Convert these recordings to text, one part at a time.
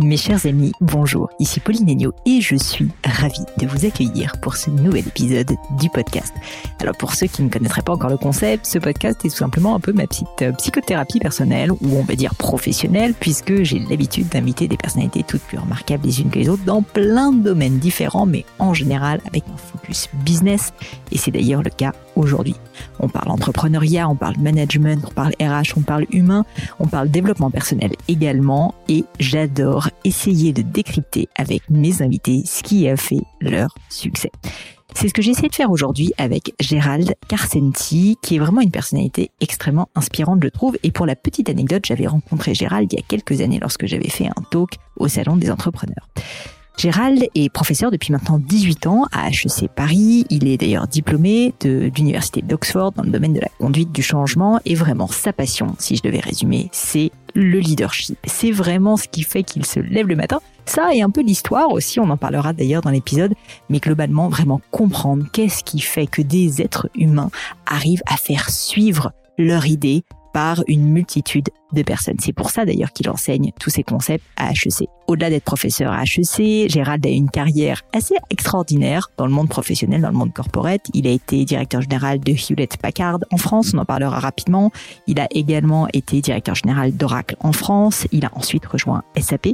Mes chers amis, bonjour, ici Pauline Agneau et je suis ravie de vous accueillir pour ce nouvel épisode du podcast. Alors pour ceux qui ne connaîtraient pas encore le concept, ce podcast est tout simplement un peu ma petite euh, psychothérapie personnelle ou on va dire professionnelle puisque j'ai l'habitude d'inviter des personnalités toutes plus remarquables les unes que les autres dans plein de domaines différents mais en général avec un focus business et c'est d'ailleurs le cas aujourd'hui. On parle entrepreneuriat, on parle management, on parle RH, on parle humain, on parle développement personnel également et j'adore essayer de décrypter avec mes invités ce qui a fait leur succès. C'est ce que j'essaie de faire aujourd'hui avec Gérald Carcenti, qui est vraiment une personnalité extrêmement inspirante, je trouve. Et pour la petite anecdote, j'avais rencontré Gérald il y a quelques années lorsque j'avais fait un talk au Salon des entrepreneurs. Gérald est professeur depuis maintenant 18 ans à HEC Paris. Il est d'ailleurs diplômé de l'université d'Oxford dans le domaine de la conduite du changement et vraiment sa passion, si je devais résumer, c'est le leadership. C'est vraiment ce qui fait qu'il se lève le matin. Ça et un peu l'histoire aussi, on en parlera d'ailleurs dans l'épisode, mais globalement vraiment comprendre qu'est-ce qui fait que des êtres humains arrivent à faire suivre leur idée par une multitude de personnes. C'est pour ça d'ailleurs qu'il enseigne tous ces concepts à HEC. Au-delà d'être professeur à HEC, Gérald a une carrière assez extraordinaire dans le monde professionnel, dans le monde corporate. Il a été directeur général de Hewlett Packard en France, on en parlera rapidement. Il a également été directeur général d'Oracle en France. Il a ensuite rejoint SAP,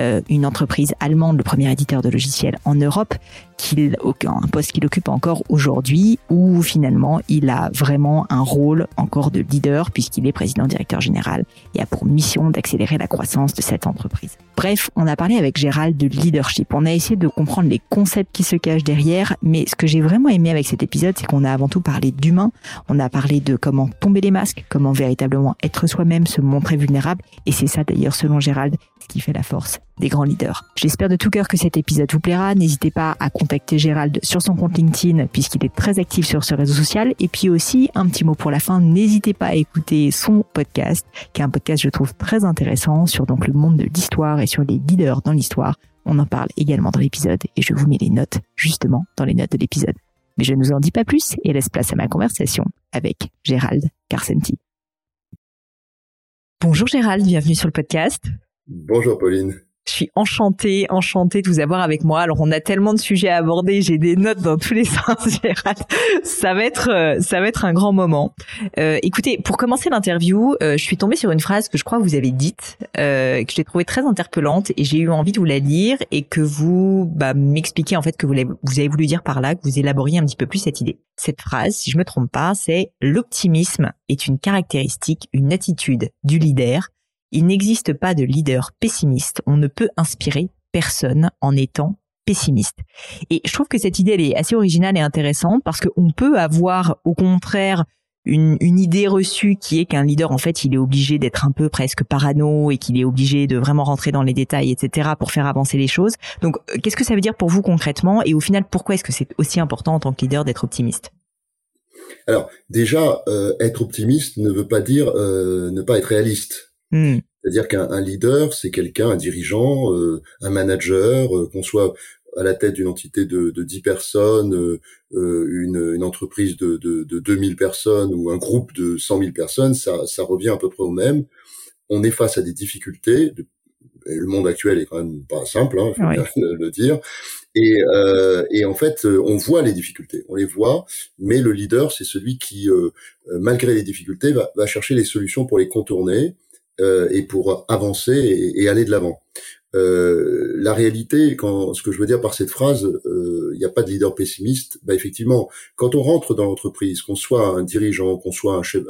euh, une entreprise allemande, le premier éditeur de logiciels en Europe, qu'il, un poste qu'il occupe encore aujourd'hui, où finalement il a vraiment un rôle encore de leader puisqu'il est président directeur général et a pour mission d'accélérer la croissance de cette entreprise. Bref, on a parlé avec Gérald de leadership. On a essayé de comprendre les concepts qui se cachent derrière, mais ce que j'ai vraiment aimé avec cet épisode, c'est qu'on a avant tout parlé d'humain. On a parlé de comment tomber les masques, comment véritablement être soi-même, se montrer vulnérable. Et c'est ça d'ailleurs, selon Gérald, ce qui fait la force des grands leaders. J'espère de tout cœur que cet épisode vous plaira. N'hésitez pas à contacter Gérald sur son compte LinkedIn puisqu'il est très actif sur ce réseau social. Et puis aussi, un petit mot pour la fin, n'hésitez pas à écouter son podcast, qui est un podcast je trouve très intéressant sur donc le monde de l'histoire et sur les leaders dans l'histoire. On en parle également dans l'épisode et je vous mets les notes justement dans les notes de l'épisode. Mais je ne vous en dis pas plus et laisse place à ma conversation avec Gérald Carcenti. Bonjour Gérald, bienvenue sur le podcast. Bonjour Pauline. Je suis enchantée, enchantée de vous avoir avec moi. Alors on a tellement de sujets à aborder, j'ai des notes dans tous les sens, Gérald. Ça va être, euh, ça va être un grand moment. Euh, écoutez, pour commencer l'interview, euh, je suis tombée sur une phrase que je crois que vous avez dite, euh, que j'ai trouvée très interpellante et j'ai eu envie de vous la lire et que vous bah, m'expliquez en fait que vous, vous avez voulu dire par là, que vous élaboriez un petit peu plus cette idée. Cette phrase, si je me trompe pas, c'est l'optimisme est une caractéristique, une attitude du leader il n'existe pas de leader pessimiste. On ne peut inspirer personne en étant pessimiste. Et je trouve que cette idée, est assez originale et intéressante parce qu'on peut avoir, au contraire, une, idée reçue qui est qu'un leader, en fait, il est obligé d'être un peu presque parano et qu'il est obligé de vraiment rentrer dans les détails, etc., pour faire avancer les choses. Donc, euh, qu'est-ce que ça veut dire pour vous concrètement? Et au final, pourquoi est-ce que c'est aussi important en tant que leader d'être optimiste? Alors, déjà, euh, être optimiste ne veut pas dire euh, ne pas être réaliste. Hmm. C'est-à-dire qu'un leader, c'est quelqu'un, un dirigeant, euh, un manager, euh, qu'on soit à la tête d'une entité de, de 10 personnes, euh, une, une, entreprise de, de, de 2000 personnes ou un groupe de 100 000 personnes, ça, ça revient à peu près au même. On est face à des difficultés. le monde actuel est quand même pas simple, hein, faut bien le, dire. Et, euh, et en fait, on voit les difficultés, on les voit, mais le leader, c'est celui qui, malgré les difficultés, va, va, chercher les solutions pour les contourner et pour avancer et, et aller de l'avant. Euh, la réalité, quand ce que je veux dire par cette phrase, euh, il n'y a pas de leader pessimiste. Bah effectivement, quand on rentre dans l'entreprise, qu'on soit un dirigeant, qu'on soit un chef,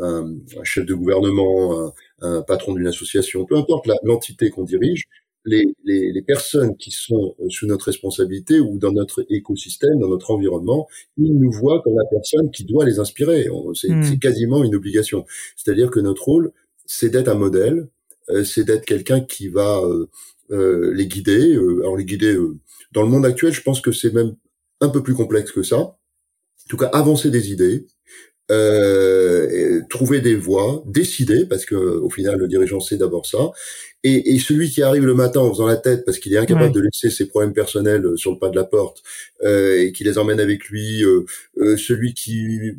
un, chef de gouvernement, un, patron d'une association, peu importe l'entité qu'on dirige, les, les, les, personnes qui sont euh, sous notre responsabilité ou dans notre écosystème, dans notre environnement, ils nous voient comme la personne qui doit les inspirer. C'est quasiment une obligation. C'est-à-dire que notre rôle, c'est d'être un modèle, euh, c'est d'être quelqu'un qui va euh, euh, les guider. alors les guider dans le monde actuel, je pense que c'est même un peu plus complexe que ça. En tout cas, avancer des idées, euh, trouver des voies, décider, parce que au final le dirigeant c'est d'abord ça, et, et, celui qui arrive le matin en faisant la tête parce qu'il est incapable de laisser ses problèmes personnels euh, sur le pas de la porte euh, et qui les emmène avec lui, euh, euh celui qui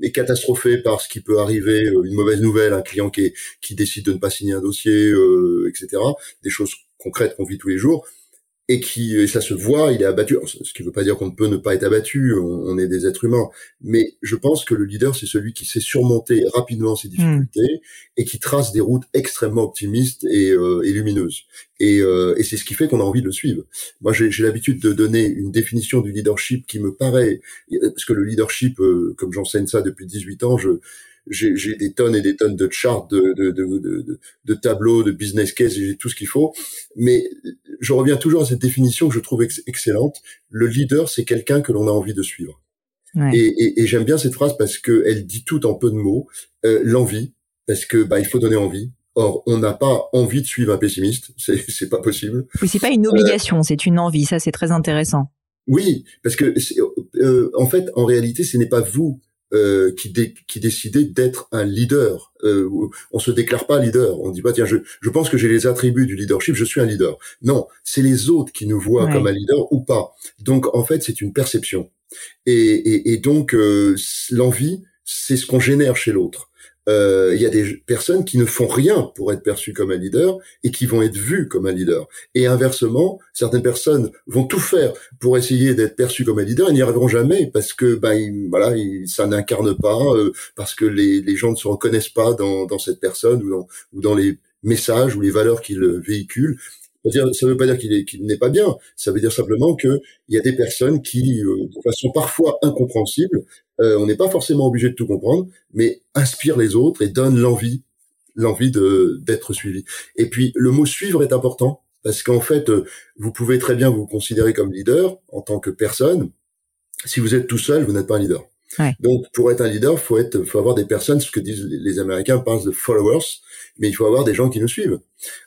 est catastrophé par ce qui peut arriver, une mauvaise nouvelle, un client qui, qui décide de ne pas signer un dossier, etc. Des choses concrètes qu'on vit tous les jours et qui et ça se voit, il est abattu. Ce qui ne veut pas dire qu'on ne peut ne pas être abattu, on, est des êtres humains, mais je pense que le leader c'est celui qui sait surmonter rapidement ses difficultés hmm. et qui trace des routes extrêmement optimistes et, euh, et lumineuses. Et, euh, et c'est ce qui fait qu'on a envie de le suivre. Moi, j'ai l'habitude de donner une définition du leadership qui me paraît, parce que le leadership, euh, comme j'enseigne ça depuis 18 ans, je j'ai des tonnes et des tonnes de charts, de, de, de, de, tableaux, de business case, j'ai tout ce qu'il faut. Mais je reviens toujours à cette définition que je trouve excellente. Le leader, c'est quelqu'un que l'on a envie de suivre. Et, et, j'aime bien cette phrase parce que elle dit tout en peu de mots. Euh, L'envie, parce que bah il faut donner envie. Or, on n'a pas envie de suivre un pessimiste, c'est c'est pas possible. Oui, c'est pas une obligation, c'est une envie. Ça, c'est très intéressant. Oui, parce que euh, en fait, en réalité, ce n'est pas vous euh, qui, qui décidait d'être un leader. Euh, on se déclare pas leader. On dit pas tiens je, je pense que j'ai les attributs du leadership, je suis un leader. Non, c'est les autres qui nous voient comme un leader ou pas. Donc en fait c'est une perception. Et, et, donc euh, l'envie c'est ce qu'on génère chez l'autre euh, il y a des personnes qui ne font rien pour être perçues comme un leader et qui vont être vues comme un leader. Et inversement, certaines personnes vont tout faire pour essayer d'être perçues comme un leader et n'y arriveront jamais parce que ben voilà, ça n'incarne pas, euh, parce que les, les gens ne se reconnaissent pas dans, dans cette personne ou dans, ou dans les messages ou les valeurs qu'il véhicule. Ça ne veut pas dire qu'il n'est pas bien. Ça veut dire simplement qu'il y a des personnes qui, euh, de façon parfois incompréhensible, euh, on n'est pas forcément obligé de tout comprendre, mais inspirent les autres et donnent l'envie, l'envie de d'être suivi. Et puis le mot suivre est important parce qu'en fait, euh, vous pouvez très bien vous considérer comme leader en tant que personne. Si vous êtes tout seul, vous n'êtes pas un leader. Donc, pour être un leader, faut être, faut avoir des personnes, ce que disent les Américains, parlent de followers, mais il faut avoir des gens qui nous suivent.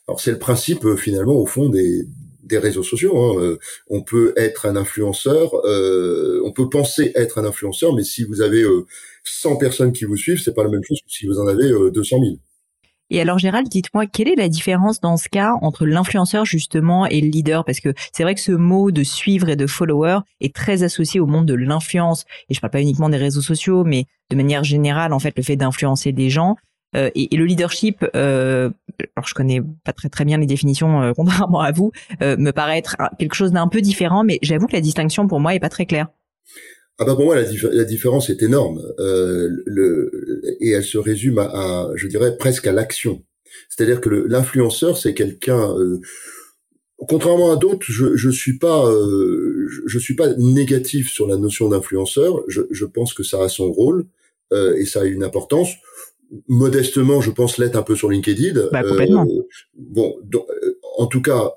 Alors, c'est le principe euh, finalement au fond des, des réseaux sociaux. Hein. Euh, on peut être un influenceur, euh, on peut penser être un influenceur, mais si vous avez 100 personnes qui vous suivent, c'est pas la même chose que si vous en avez 200 000. Et alors Gérald, dites-moi quelle est la différence dans ce cas entre l'influenceur justement et le leader? Parce que c'est vrai que ce mot de suivre et de follower est très associé au monde de l'influence. Et je parle pas uniquement des réseaux sociaux, mais de manière générale, en fait, le fait d'influencer des gens. Euh, et, le leadership, euh, alors je connais pas très très bien les définitions euh, contrairement à vous, me paraît être quelque chose d'un peu différent, mais j'avoue que la distinction pour moi est pas très claire. Ah bah pour moi la, différence est énorme euh, et elle se résume à, je dirais presque à l'action. C'est-à-dire que l'influenceur c'est quelqu'un euh, contrairement à d'autres je je suis pas euh, je, suis pas négatif sur la notion d'influenceur. Je, pense que ça a son rôle euh, et ça a une importance. Modestement, je pense l'être un peu sur LinkedIn. Bah, complètement. bon, en tout cas,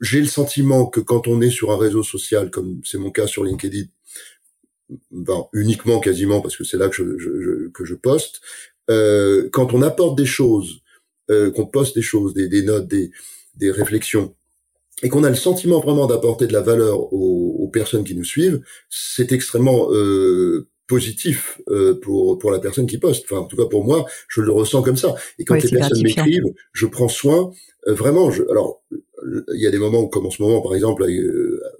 j'ai le sentiment que quand on est sur un réseau social, comme c'est mon cas sur LinkedIn, ben, uniquement quasiment parce que c'est là que je, je, que je poste, euh, quand on apporte des choses, euh, qu'on poste des choses, des, des notes, des, des réflexions, et qu'on a le sentiment vraiment d'apporter de la valeur aux, aux, personnes qui nous suivent, c'est extrêmement euh, positif euh, pour pour la personne qui poste. Enfin, en tout cas pour moi, je le ressens comme ça. Et quand les personnes m'écrivent, je prends soin euh, vraiment. Je, alors, il y a des moments comme en ce moment, par exemple,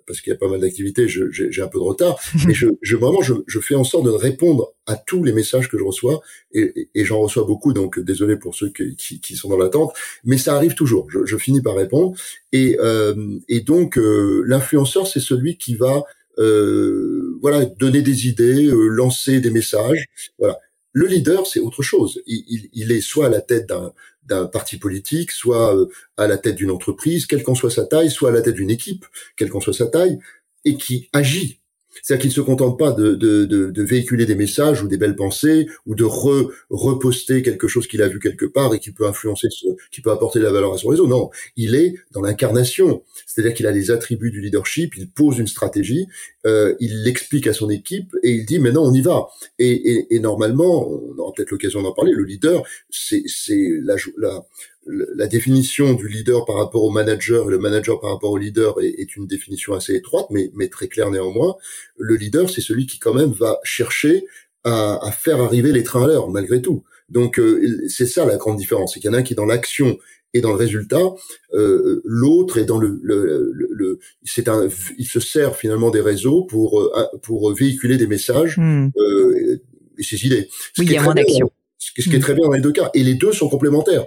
parce qu'il y a pas mal d'activités, j'ai un peu de retard, mais je, je vraiment je, je, fais en sorte de répondre à tous les messages que je reçois et, et j'en reçois beaucoup, donc désolé pour ceux qui, qui, sont dans l'attente, mais ça arrive toujours. Je, je finis par répondre et euh, et donc euh, l'influenceur c'est celui qui va euh, voilà donner des idées, euh, lancer des messages, voilà. Le leader, c'est autre chose. Il, il, est soit à la tête d'un d'un parti politique, soit euh, à la tête d'une entreprise, quelle qu'en soit sa taille, soit à la tête d'une équipe, quelle qu'en soit sa taille, et qui agit c'est-à-dire qu'il ne se contente pas de, de, de, de, véhiculer des messages ou des belles pensées ou de re, reposter quelque chose qu'il a vu quelque part et qui peut influencer, ce, qui peut apporter de la valeur à son réseau. Non, il est dans l'incarnation. C'est-à-dire qu'il a les attributs du leadership, il pose une stratégie, euh, il l'explique à son équipe et il dit maintenant on y va. Et, et, et normalement, on aura peut-être l'occasion d'en parler, le leader, c'est la, la, la définition du leader par rapport au manager et le manager par rapport au leader est, une définition assez étroite, mais, mais très claire néanmoins. Le leader, c'est celui qui quand même va chercher à, à faire arriver les trains à l'heure, malgré tout. Donc euh, c'est ça la grande différence, c'est qu'il y en a un qui est dans l'action et dans le résultat, euh, l'autre est dans le, le, le, c'est un, il se sert finalement des réseaux pour euh, pour véhiculer des messages hmm. euh, et ses idées. oui, il y a moins d'action. Ce, qui est très bien dans les deux cas, et les deux sont complémentaires.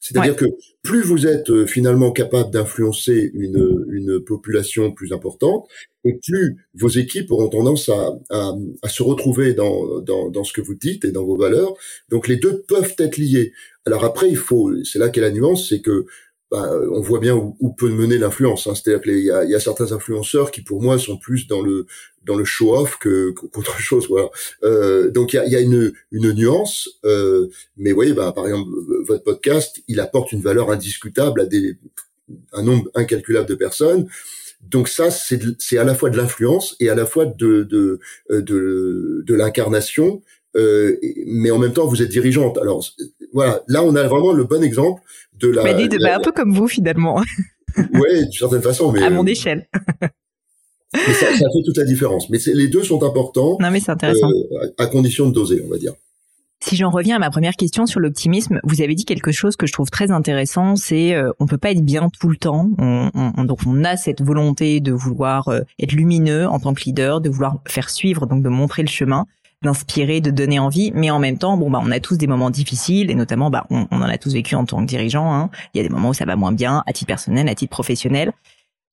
C'est-à-dire que plus vous êtes euh, finalement capable d'influencer une, une population plus importante, et plus vos équipes auront tendance à, à, à se retrouver dans, dans, dans, ce que vous dites et dans vos valeurs. Donc les deux peuvent être liés. Alors après, il faut, c'est là qu'est la nuance, c'est que bah, on voit bien où, où peut mener l'influence. Hein. C'est-à-dire qu'il y a, y a, certains influenceurs qui, pour moi, sont plus dans le dans le show-off que qu'autre chose. Voilà. Euh, donc il y a, y a, une, une nuance, euh, mais voyez, bah, par exemple, votre podcast, il apporte une valeur indiscutable à des un nombre incalculable de personnes. Donc ça, c'est à la fois de l'influence et à la fois de de de, de l'incarnation euh, mais en même temps vous êtes dirigeante. Alors voilà, là on a vraiment le bon exemple de la. Bah, un peu comme vous finalement. ouais, d'une certaine façon, mais à mon échelle. mais ça, ça, fait toute la différence. Mais les deux sont importants. Non, mais c'est intéressant. Euh, à condition de doser, on va dire. Si j'en reviens à ma première question sur l'optimisme, vous avez dit quelque chose que je trouve très intéressant, c'est euh, on peut pas être bien tout le temps. On, on, donc on a cette volonté de vouloir euh, être lumineux en tant que leader, de vouloir faire suivre, donc de montrer le chemin d'inspirer, de donner envie, mais en même temps, bon bah on a tous des moments difficiles et notamment bah on, en a tous vécu en tant que dirigeant. Hein. Il y a des moments où ça va moins bien, à titre personnel, à titre professionnel.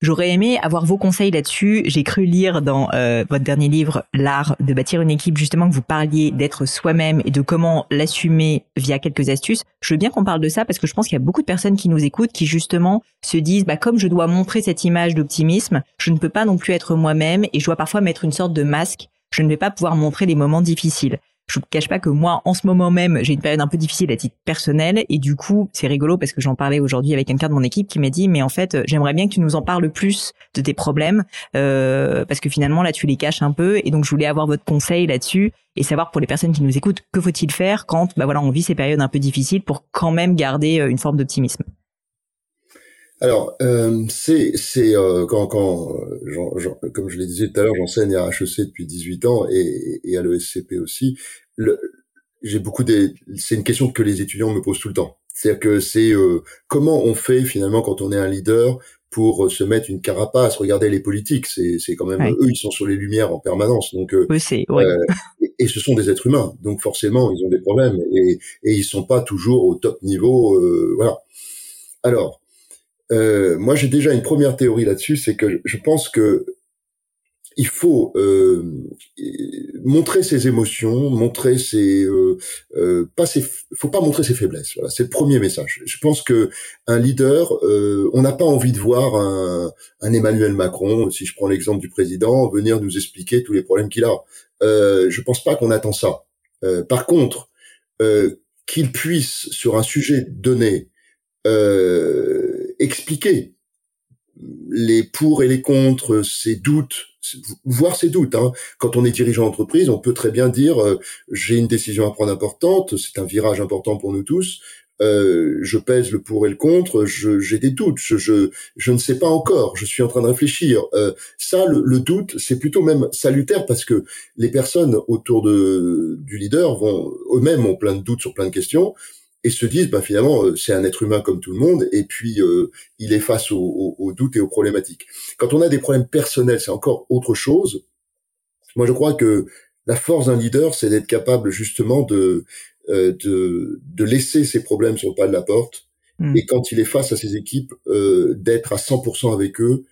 J'aurais aimé avoir vos conseils là-dessus. J'ai cru lire dans euh, votre dernier livre, L'art de bâtir une équipe, justement que vous parliez d'être soi-même et de comment l'assumer via quelques astuces. Je veux bien qu'on parle de ça parce que je pense qu'il y a beaucoup de personnes qui nous écoutent qui justement se disent, bah comme je dois montrer cette image d'optimisme, je ne peux pas non plus être moi-même et je dois parfois mettre une sorte de masque je ne vais pas pouvoir montrer les moments difficiles. Je vous cache pas que moi, en ce moment même, j'ai une période un peu difficile à titre personnel et du coup, c'est rigolo parce que j'en parlais aujourd'hui avec quelqu'un de mon équipe qui m'a dit, mais en fait, j'aimerais bien que tu nous en parles plus de tes problèmes euh, parce que finalement là, tu les caches un peu et donc je voulais avoir votre conseil là-dessus et savoir pour les personnes qui nous écoutent, que faut-il faire quand, bah voilà, on vit ces périodes un peu difficiles pour quand même garder euh, une forme d'optimisme? Alors, euh, c'est c'est euh, quand quand euh, comme je l'ai dit tout à l'heure, j'enseigne à HEC depuis 18 ans et, et à l'ESCP aussi. J'ai beaucoup des c'est une question que les étudiants me posent tout le temps. C'est-à-dire que c'est euh, comment on fait finalement quand on est un leader pour se mettre une carapace, regarder les politiques, c'est c'est quand même eux ils sont sur les lumières en permanence. Donc oui, c'est ouais. et, et, ce sont des êtres humains, donc forcément ils ont des problèmes et et ils sont pas toujours au top niveau voilà. Alors, euh, moi, j'ai déjà une première théorie là-dessus, c'est que je pense que il faut euh, montrer ses émotions, montrer ses, euh, euh, pas ses, faut pas montrer ses faiblesses. C'est le premier message. Je pense que un leader, euh, on n'a pas envie de voir un, un, Emmanuel Macron, si je prends l'exemple du président, venir nous expliquer tous les problèmes qu'il a. Euh, je pense pas qu'on attend ça. Euh, par contre, qu'il puisse sur un sujet donné euh, expliquer les pour et les contre, ses doutes, voir ses doutes. Hein. Quand on est dirigeant d'entreprise, on peut très bien dire euh, j'ai une décision à prendre importante, c'est un virage important pour nous tous. Euh, je pèse le pour et le contre, j'ai des doutes, je, je, je, ne sais pas encore, je suis en train de réfléchir. Euh, ça, le, le doute, c'est plutôt même salutaire parce que les personnes autour de, du leader vont eux-mêmes ont plein de doutes sur plein de questions et se disent bah finalement euh, c'est un être humain comme tout le monde et puis euh, il est face aux, doutes et aux problématiques. Quand on a des problèmes personnels, c'est encore autre chose. Moi je crois que la force d'un leader, c'est d'être capable justement de, euh, de de laisser ses problèmes sur le pas de la porte hmm. et quand il est face à ses équipes, d'être à 100% avec eux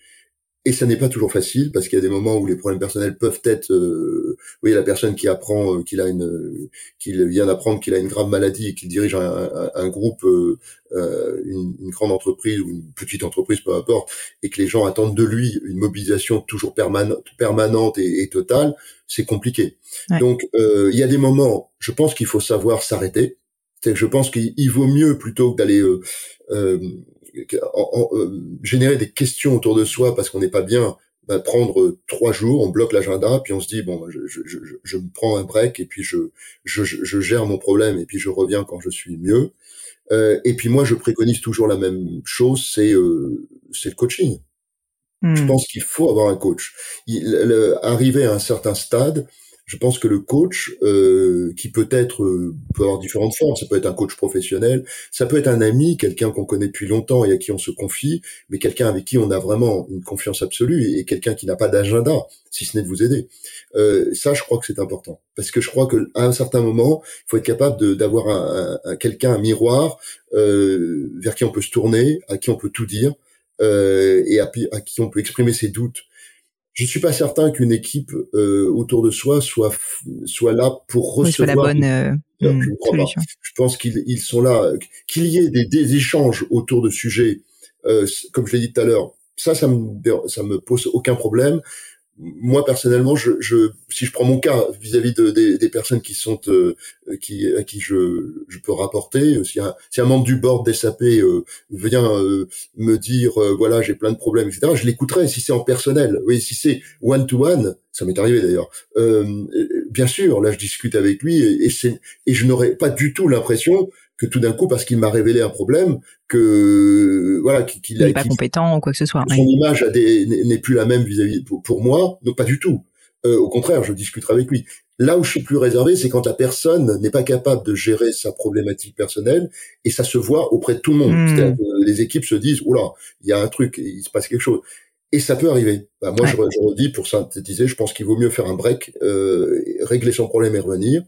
et ça n'est pas toujours facile parce qu'il y a des moments où les problèmes personnels peuvent être, euh, oui, la personne qui apprend euh, qu'il a une, qu'il vient d'apprendre qu'il a une grave maladie et qu'il dirige un, un, groupe, euh, euh, une, une, grande entreprise ou une petite entreprise, peu importe, et que les gens attendent de lui une mobilisation toujours permanente, permanente et, et totale, c'est compliqué. Donc, euh, il y a des moments, je pense qu'il faut savoir s'arrêter. C'est que je pense qu'il vaut mieux plutôt que d'aller euh, en, euh, générer des questions autour de soi parce qu'on n'est pas bien, bah, prendre trois jours, on bloque l'agenda, puis on se dit bon, je, je, je, je, me prends un break et puis je, je, je, gère mon problème et puis je reviens quand je suis mieux. Euh, et puis moi, je préconise toujours la même chose, c'est euh, c'est le coaching. Je hmm. pense qu'il faut avoir un coach. Il, arriver à un certain stade, je pense que le coach, euh, qui peut être euh, peut avoir différentes formes, ça peut être un coach professionnel, ça peut être un ami, quelqu'un qu'on connaît depuis longtemps et à qui on se confie, mais quelqu'un avec qui on a vraiment une confiance absolue et, quelqu'un qui n'a pas d'agenda, si ce n'est de vous aider. Euh, ça, je crois que c'est important parce que je crois que à un certain moment, il faut être capable d'avoir un, un, quelqu'un, un miroir euh, vers qui on peut se tourner, à qui on peut tout dire euh, et à, à qui on peut exprimer ses doutes je suis pas certain qu'une équipe euh, autour de soi soit soit là pour recevoir. la bonne euh, je, hmm, solution. je pense qu'ils ils sont là, qu'il y ait des, des, échanges autour de sujets, euh, comme je l'ai dit tout à l'heure. Ça, ça me ça me pose aucun problème moi personnellement, je, je, si je prends mon cas vis-à-vis de, des, personnes qui sont euh, qui à qui je, je peux rapporter, si un, si un membre du board des SAP euh, vient euh, me dire voilà j'ai plein de problèmes etc, je l'écouterai si c'est en personnel. Oui, si c'est one to one, ça m'est arrivé d'ailleurs. bien sûr, là je discute avec lui et, et, et je n'aurais pas du tout l'impression que tout d'un coup, parce qu'il m'a révélé un problème, que voilà, qu'il n'est pas compétent ou quoi que ce soit. Son image n'est plus la même vis-à-vis pour, moi, donc pas du tout. Euh, au contraire, je discuterai avec lui. Là où je suis plus réservé, c'est quand la personne n'est pas capable de gérer sa problématique personnelle et ça se voit auprès de tout le monde. C'est-à-dire que les équipes se disent, oula, il y a un truc, il se passe quelque chose. Et ça peut arriver. Bah, moi, je, je, redis pour synthétiser, je pense qu'il vaut mieux faire un break, euh, régler son problème et revenir.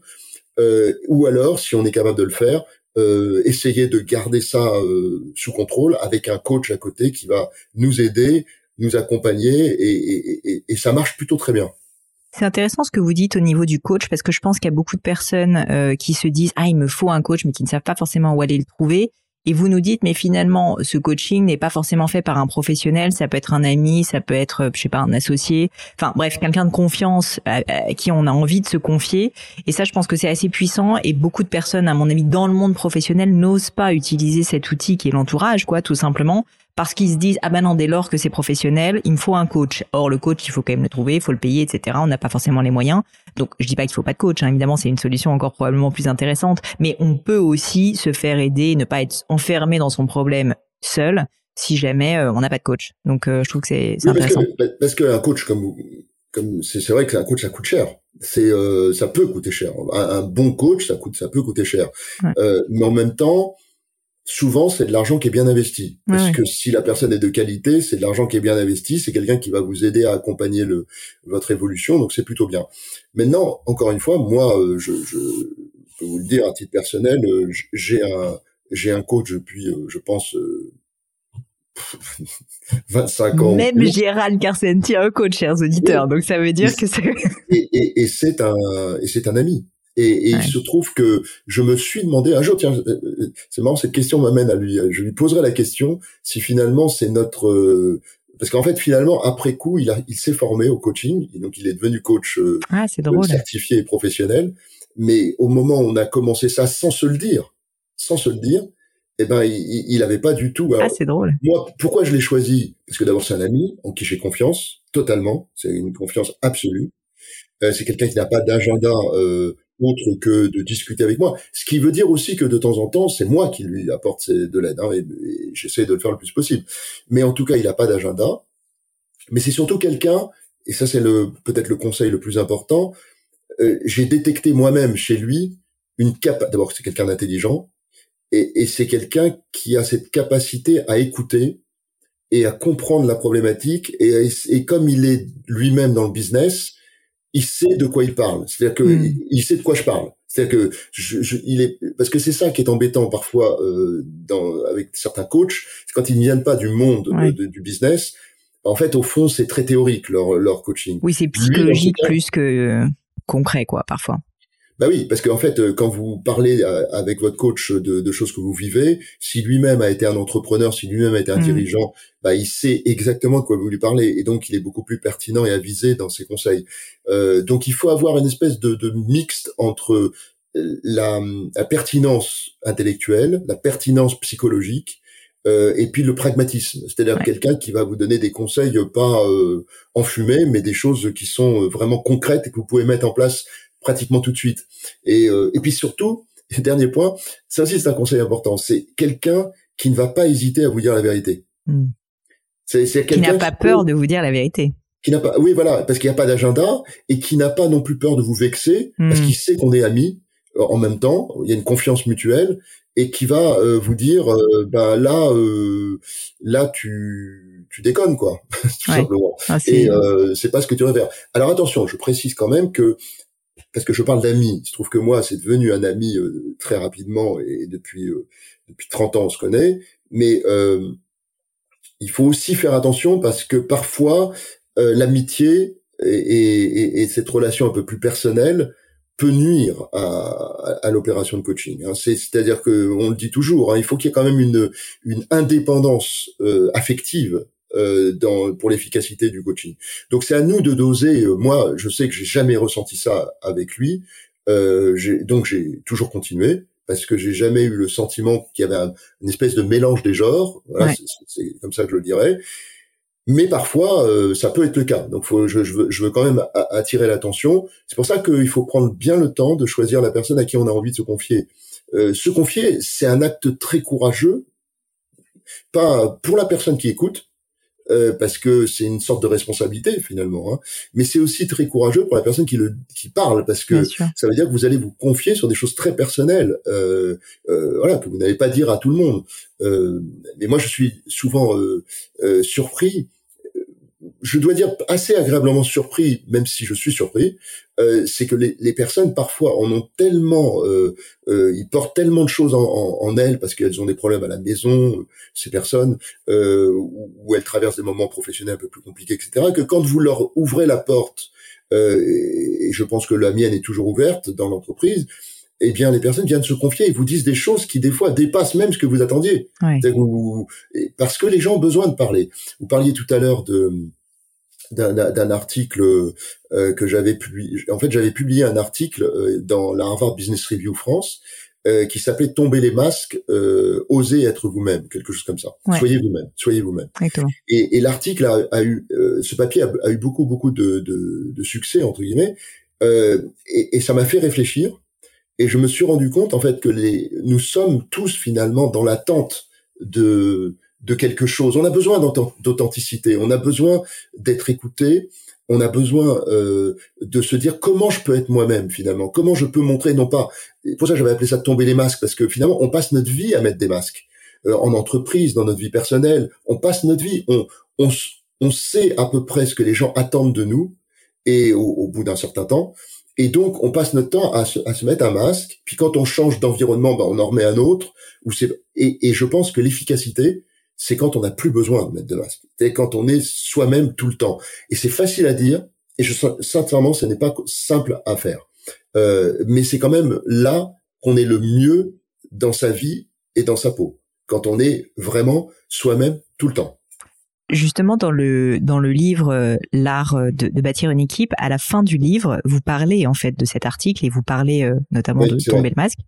Euh, ou alors, si on est capable de le faire, euh, essayer de garder ça euh, sous contrôle avec un coach à côté qui va nous aider, nous accompagner et, et, ça marche plutôt très bien. C'est intéressant ce que vous dites au niveau du coach parce que je pense qu'il y a beaucoup de personnes euh, qui se disent ah il me faut un coach mais qui ne savent pas forcément où aller le trouver et vous nous dites mais finalement ce coaching n'est pas forcément fait par un professionnel, ça peut être un ami, ça peut être je sais pas un associé, enfin bref quelqu'un de confiance à, qui on a envie de se confier. Et ça je pense que c'est assez puissant. Et beaucoup de personnes à mon avis dans le monde professionnel n'osent pas utiliser cet outil qui est l'entourage quoi tout simplement parce qu'ils se disent ah ben non dès lors que c'est professionnel il me faut un coach. Or le coach il faut quand même le trouver il faut le payer etc on n'a pas forcément les moyens. Donc je dis pas qu'il faut pas de coach hein. évidemment c'est une solution encore probablement plus intéressante. Mais on peut aussi se faire aider ne pas être enfermé dans son problème seul si jamais euh, on n'a pas de coach. Donc euh, je trouve que c'est intéressant. parce que un coach comme comme c'est vrai que un coach ça coûte cher. C'est euh, ça peut coûter cher. Un, bon coach ça coûte ça peut coûter cher. Mais en même temps souvent c'est de l'argent qui est bien investi. Parce que si la personne est de qualité, c'est de l'argent qui est bien investi, c'est quelqu'un qui va vous aider à accompagner le, votre évolution, donc c'est plutôt bien. Maintenant, encore une fois, moi, euh, je, je peux vous le dire à titre personnel, euh, j'ai un j'ai un coach depuis, euh, je pense, 25 ans. Même Gérald Carcenti a un coach, chers auditeurs, donc ça veut dire que c'est... et, et, et c'est un, et c'est un ami. Et, il se trouve que je me suis demandé un jour, tiens, euh, euh, c'est marrant, cette question m'amène à lui, je lui poserai la question si finalement c'est notre, euh, parce qu'en fait finalement après coup il a, il s'est formé au coaching, donc il est devenu coach ah, drôle. certifié et professionnel. Mais au moment où on a commencé ça sans se le dire, sans se le dire, eh ben il, il avait pas du tout. ah c'est drôle. Moi, pourquoi je l'ai choisi? Parce que d'abord c'est un ami en qui j'ai confiance totalement, c'est une confiance absolue. c'est quelqu'un qui n'a pas d'agenda euh, autre que de discuter avec moi. Ce qui veut dire aussi que de temps en temps, c'est moi qui lui apporte de l'aide, hein, et, j'essaie de le faire le plus possible. Mais en tout cas, il n'a pas d'agenda. Mais c'est surtout quelqu'un, et ça c'est le peut-être le conseil le plus important, euh, j'ai détecté moi-même chez lui une cap. D'abord, c'est quelqu'un d'intelligent, et, c'est quelqu'un qui a cette capacité à écouter et à comprendre la problématique et comme il est lui-même dans le business, il sait de quoi il parle. C'est-à-dire que hmm. il sait de quoi je parle. C'est-à-dire que je, je, il est parce que c'est ça qui est embêtant parfois euh, dans, avec certains coachs, c'est quand ils ne viennent pas du monde du business. En fait, au fond, c'est très théorique leur leur coaching. Oui, c'est psychologique plus que euh, concret, quoi, parfois. Bah oui, parce qu'en fait, euh, quand vous parlez euh, avec votre coach de, de choses que vous vivez, si lui-même a été un entrepreneur, si lui-même a été un mm. dirigeant, bah il sait exactement de quoi vous lui parlez, et donc il est beaucoup plus pertinent et avisé dans ses conseils. Euh, donc il faut avoir une espèce de, de mixte entre la, la, pertinence intellectuelle, la pertinence psychologique, euh, et puis le pragmatisme, c'est-à-dire quelqu'un qui va vous donner des conseils pas euh, enfumés, mais des choses qui sont vraiment concrètes et que vous pouvez mettre en place pratiquement tout de suite. Et, euh, et puis surtout, dernier point, ça aussi c'est un conseil important, c'est quelqu'un qui ne va pas hésiter à vous dire la vérité. Hmm. C'est, qui n'a pas peur de vous dire la vérité. Qui n'a pas, oui voilà, parce qu'il n'y a pas d'agenda et qui n'a pas non plus peur de vous vexer parce hmm. qu'il sait qu'on est amis euh, en même temps. Il y a une confiance mutuelle et qui va euh, vous dire, ben là, là tu tu déconnes quoi, tout simplement. Ah, et c'est pas ce que tu veux faire. Alors attention, je précise quand même que parce que je parle d'amis. Il se trouve que moi, c'est devenu un ami euh, très rapidement et depuis euh, depuis 30 ans, on se connaît. Mais euh, il faut aussi faire attention parce que parfois, l'amitié et, et, cette relation un peu plus personnelle peut nuire à, à, l'opération de coaching. Hein. C'est-à-dire que on le dit toujours, hein, il faut qu'il y ait quand même une, une indépendance affective euh, dans, pour l'efficacité du coaching. Donc c'est à nous de doser. Euh, moi, je sais que j'ai jamais ressenti ça avec lui, euh, donc j'ai toujours continué parce que j'ai jamais eu le sentiment qu'il y avait une espèce de mélange des genres. Voilà, c'est comme ça que je le dirais. Mais parfois, euh, ça peut être le cas. Donc, faut, je, je, veux, je veux quand même attirer l'attention. C'est pour ça qu'il faut prendre bien le temps de choisir la personne à qui on a envie de se confier. Euh, se confier, c'est un acte très courageux, pas pour la personne qui écoute, euh, parce que c'est une sorte de responsabilité finalement. Hein. Mais c'est aussi très courageux pour la personne qui le qui parle, parce que ça veut dire que vous allez vous confier sur des choses très personnelles, euh, euh, voilà, que vous n'allez pas dire à tout le monde. Euh, mais moi, je suis souvent euh, surpris je dois dire assez agréablement surpris, même si je suis surpris, euh, c'est que les, les, personnes parfois en ont tellement, euh, euh, ils portent tellement de choses en, en, en elles parce qu'elles ont des problèmes à la maison, ces personnes, euh, où, elles traversent des moments professionnels un peu plus compliqués, etc. Que quand vous leur ouvrez la porte, euh, et je pense que la mienne est toujours ouverte dans l'entreprise, eh bien, les personnes viennent se confier et vous disent des choses qui, des fois, dépassent même ce que vous attendiez. parce que les gens ont besoin de parler. Vous parliez tout à l'heure de d'un article euh, que j'avais publié. En fait, j'avais publié un article euh, dans la Harvard Business Review France euh, qui s'appelait "Tomber les masques, oser être vous-même", quelque chose comme ça. Soyez vous-même, soyez vous-même. Et, et l'article a, a, eu, ce papier a, eu beaucoup beaucoup de, de, de succès entre guillemets, et, et ça m'a fait réfléchir. Et je me suis rendu compte en fait que les, nous sommes tous finalement dans l'attente de de quelque chose. On a besoin d'authenticité, on a besoin d'être écouté, on a besoin euh, de se dire comment je peux être moi-même finalement, comment je peux montrer non pas. Pour ça j'avais appelé ça tomber les masques parce que finalement on passe notre vie à mettre des masques euh, en entreprise, dans notre vie personnelle, on passe notre vie, on, on, on sait à peu près ce que les gens attendent de nous et au, bout d'un certain temps. Et donc, on passe notre temps à se, à se mettre un masque. Puis quand on change d'environnement, ben, on en remet un autre. Ou c'est et, et je pense que l'efficacité, c'est quand on n'a plus besoin de mettre de masque. C'est quand on est soi-même tout le temps. Et c'est facile à dire, et je sincèrement, ce n'est pas simple à faire. Euh, mais c'est quand même là qu'on est le mieux dans sa vie et dans sa peau, quand on est vraiment soi-même tout le temps. Justement, dans le dans le livre euh, L'art de, bâtir une équipe, à la fin du livre, vous parlez en fait de cet article et vous parlez euh, notamment de tomber le masque.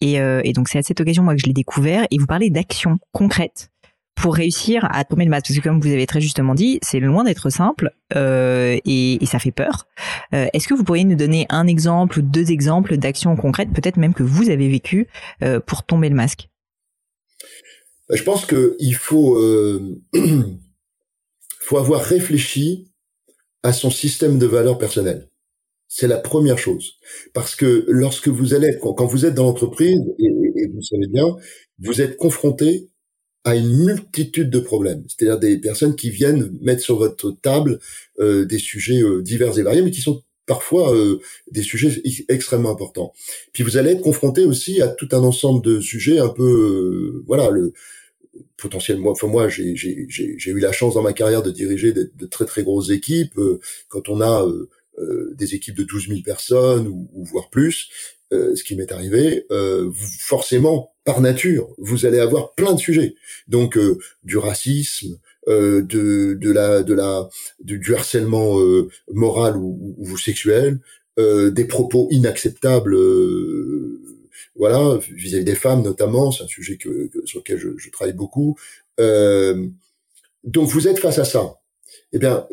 Et, et donc c'est à cette occasion moi que je l'ai découvert et vous parlez d'actions concrètes pour réussir à tomber le masque. Parce que comme vous avez très justement dit, c'est loin d'être simple euh, et, ça fait peur. Euh, est-ce que vous pourriez nous donner un exemple ou deux exemples d'actions concrètes, peut-être même que vous avez vécu euh, pour tomber le masque? Bah, Je pense qu'il faut, faut avoir réfléchi à son système de valeurs personnelles. C'est la première chose. Parce que lorsque vous allez, quand vous êtes dans l'entreprise, et, vous savez bien, vous êtes confronté à une multitude de problèmes. C'est-à-dire des personnes qui viennent mettre sur votre table euh, des sujets euh, divers et variés, mais qui sont parfois euh, des sujets extrêmement importants. Puis vous allez être confronté aussi à tout un ensemble de sujets un peu, voilà, le potentiellement, enfin moi j'ai eu la chance dans ma carrière de diriger de, très très grosses équipes. quand on a euh, des équipes de 12 000 personnes ou, voire plus, euh, ce qui m'est arrivé, euh, forcément, par nature, vous allez avoir plein de sujets. Donc du racisme, de, de la de la du, harcèlement moral ou, ou sexuel, des propos inacceptables voilà vis-à-vis des femmes notamment c'est un sujet que, sur lequel je, je travaille beaucoup donc vous êtes face à ça eh bien,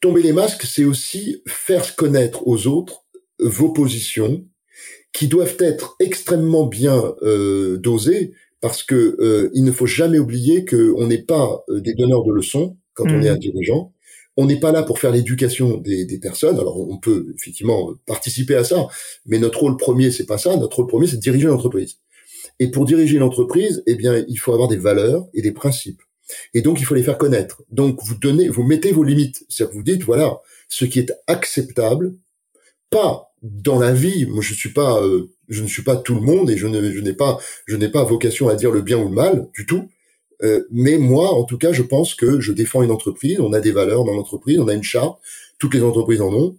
tomber les masques, c'est aussi faire connaître aux autres vos positions, qui doivent être extrêmement bien euh, dosées, parce que euh, il ne faut jamais oublier qu'on n'est pas euh, des donneurs de leçons quand on est mmh. un dirigeant. On n'est pas là pour faire l'éducation des, des, personnes. Alors, on peut effectivement participer à ça, mais notre rôle premier, c'est pas ça. Notre rôle premier, c'est de diriger l'entreprise. Et pour diriger l'entreprise, eh bien, il faut avoir des valeurs et des principes. Et donc, il faut les faire connaître. Donc, vous donnez, vous mettez vos limites. C'est-à-dire que vous dites, voilà, ce qui est acceptable, pas dans la vie. Moi, je suis pas, euh, je ne suis pas tout le monde et je ne, je n'ai pas, je n'ai pas vocation à dire le bien ou le mal du tout. Euh, mais moi, en tout cas, je pense que je défends une entreprise. On a des valeurs dans l'entreprise, on a une charte. Toutes les entreprises en ont,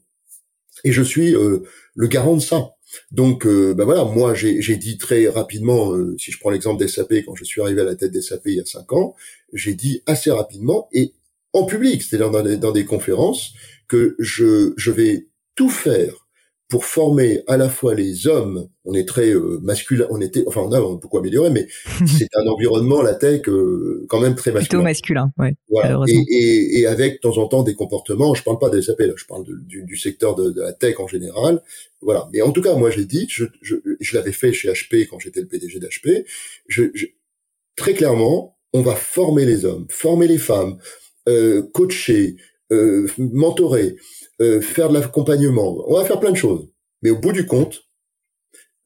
et je suis euh, le garant de ça. Donc, euh, ben voilà, moi j'ai dit très rapidement, euh, si je prends l'exemple des SAP, quand je suis arrivé à la tête des SAP il y a cinq ans, j'ai dit assez rapidement et en public, c'est-à-dire dans, dans, des conférences, que je, je vais tout faire pour former à la fois les hommes, on est très euh, masculin, on était, enfin on a beaucoup amélioré, mais c'est un environnement la tech euh, quand même très masculin. Plutôt masculin, ouais. Voilà. Et, et, et, avec de temps en temps des comportements. Je parle pas des SAP, là, je parle du, du, secteur de, de, la tech en général. Voilà. Mais en tout cas, moi j'ai dit, je, je, je l'avais fait chez HP quand j'étais le PDG d'HP. Je, je, très clairement, on va former les hommes, former les femmes, euh, coacher, euh, mentorer. Euh, faire de l'accompagnement, on va faire plein de choses. Mais au bout du compte,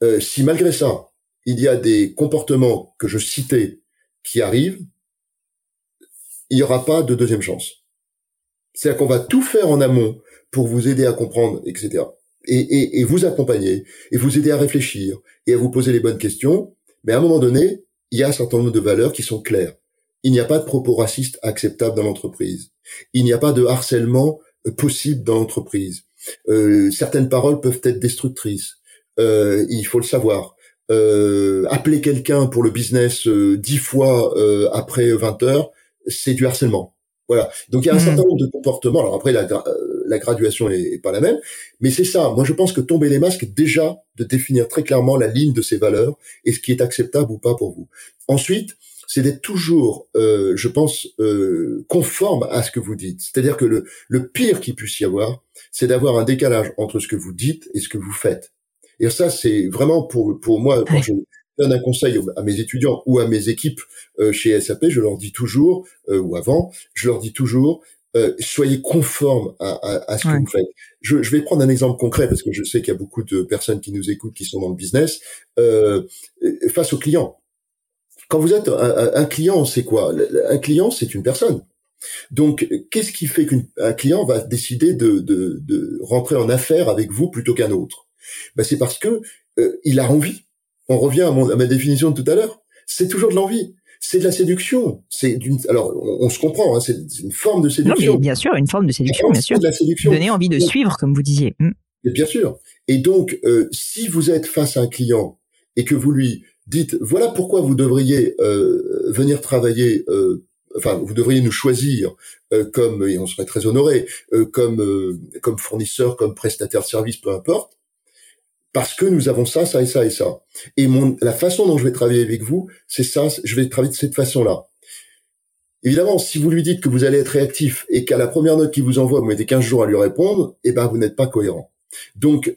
euh, si malgré ça, il y a des comportements que je citais qui arrivent, il n'y aura pas de deuxième chance. C'est-à-dire qu'on va tout faire en amont pour vous aider à comprendre, etc. Et, et, et, vous accompagner, et vous aider à réfléchir, et à vous poser les bonnes questions. Mais à un moment donné, il y a un certain nombre de valeurs qui sont claires. Il n'y a pas de propos racistes acceptables dans l'entreprise. Il n'y a pas de harcèlement possible dans l'entreprise. Euh, certaines paroles peuvent être destructrices. Euh, il faut le savoir. Euh, appeler quelqu'un pour le business euh, dix fois euh, après 20 heures, c'est du harcèlement. Voilà. Donc il y a un hmm. certain nombre de comportements. Alors après, la, la graduation est, pas la même, mais c'est ça. Moi, je pense que tomber les masques, déjà de définir très clairement la ligne de ces valeurs et ce qui est acceptable ou pas pour vous. Ensuite, c'est d'être toujours, euh, je pense, euh, conforme à ce que vous dites. C'est-à-dire que le, le pire qu'il puisse y avoir, c'est d'avoir un décalage entre ce que vous dites et ce que vous faites. Et ça, c'est vraiment pour pour moi quand je donne un conseil à mes étudiants ou à mes équipes euh, chez SAP, je leur dis toujours ou avant, je leur dis toujours soyez conformes à, à, à ce que vous faites. Je, je, vais prendre un exemple concret parce que je sais qu'il y a beaucoup de personnes qui nous écoutent qui sont dans le business. face aux clients, quand vous êtes un, client, c'est quoi? Un client, c'est une personne. Donc, qu'est-ce qui fait qu'un client va décider de, de, rentrer en affaire avec vous plutôt qu'un autre? Ben, C'est parce que euh, il a envie. On revient à, ma définition de tout à l'heure. C'est toujours de l'envie. C'est de la séduction. C'est d'une. Alors, on, se comprend. Hein, c'est une forme de séduction. Non, mais bien sûr, une forme de séduction, bien sûr. De la séduction. Donner envie de suivre, comme vous disiez. Hmm. bien sûr. Et donc, euh, si vous êtes face à un client et que vous lui dites voilà pourquoi vous devriez euh, venir travailler euh, enfin vous devriez nous choisir euh, comme et on serait très honoré comme comme fournisseur comme prestataire de service peu importe parce que nous avons ça ça et ça et ça et mon la façon dont je vais travailler avec vous c'est ça je vais travailler de cette façon là Évidemment, si vous lui dites que vous allez être réactif et qu'à la première note qu'il vous envoie, vous mettez 15 jours à lui répondre, eh ben vous n'êtes pas cohérent. Donc,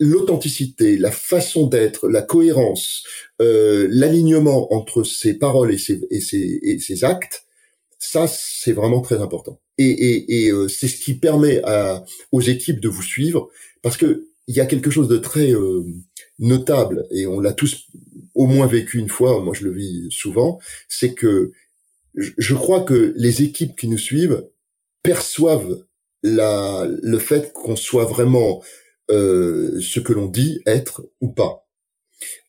l'authenticité, la façon d'être, la cohérence, euh, l'alignement entre ses paroles et ses, et ses, et ses actes, Ça, c'est vraiment très important. Et, et, et euh, c'est ce qui permet à, aux équipes de vous suivre, parce que il y a quelque chose de très euh, notable, et on l'a tous au moins vécu une fois, moi je le vis souvent, c'est que je crois que les équipes qui nous suivent perçoivent la, le fait qu'on soit vraiment ce que l'on dit être ou pas.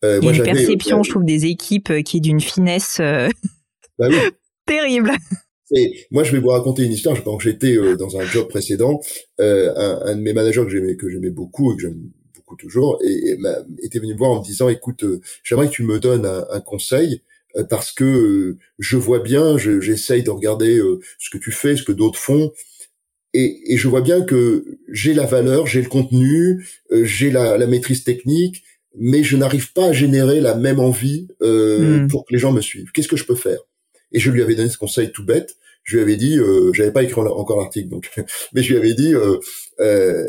Euh, a une perception, je trouve, des équipes euh, qui est d'une finesse euh, bah oui. terrible. Et moi, je vais vous raconter une histoire. Quand j'étais dans un job précédent, un, un, de mes managers que j'aimais, que j'aimais beaucoup et que j'aime beaucoup toujours, et, et était venu me voir en me disant "Écoute, j'aimerais que tu me donnes un, un conseil parce que je vois bien, j'essaye de regarder ce que tu fais, ce que d'autres font, et, et, je vois bien que j'ai la valeur, j'ai le contenu, j'ai la, la maîtrise technique, mais je n'arrive pas à générer la même envie euh, hmm. pour que les gens me suivent. Qu'est-ce que je peux faire? Et je lui avais donné ce conseil tout bête. Je lui avais dit, euh, j'avais pas écrit encore l'article, donc, mais je lui avais dit, euh, euh,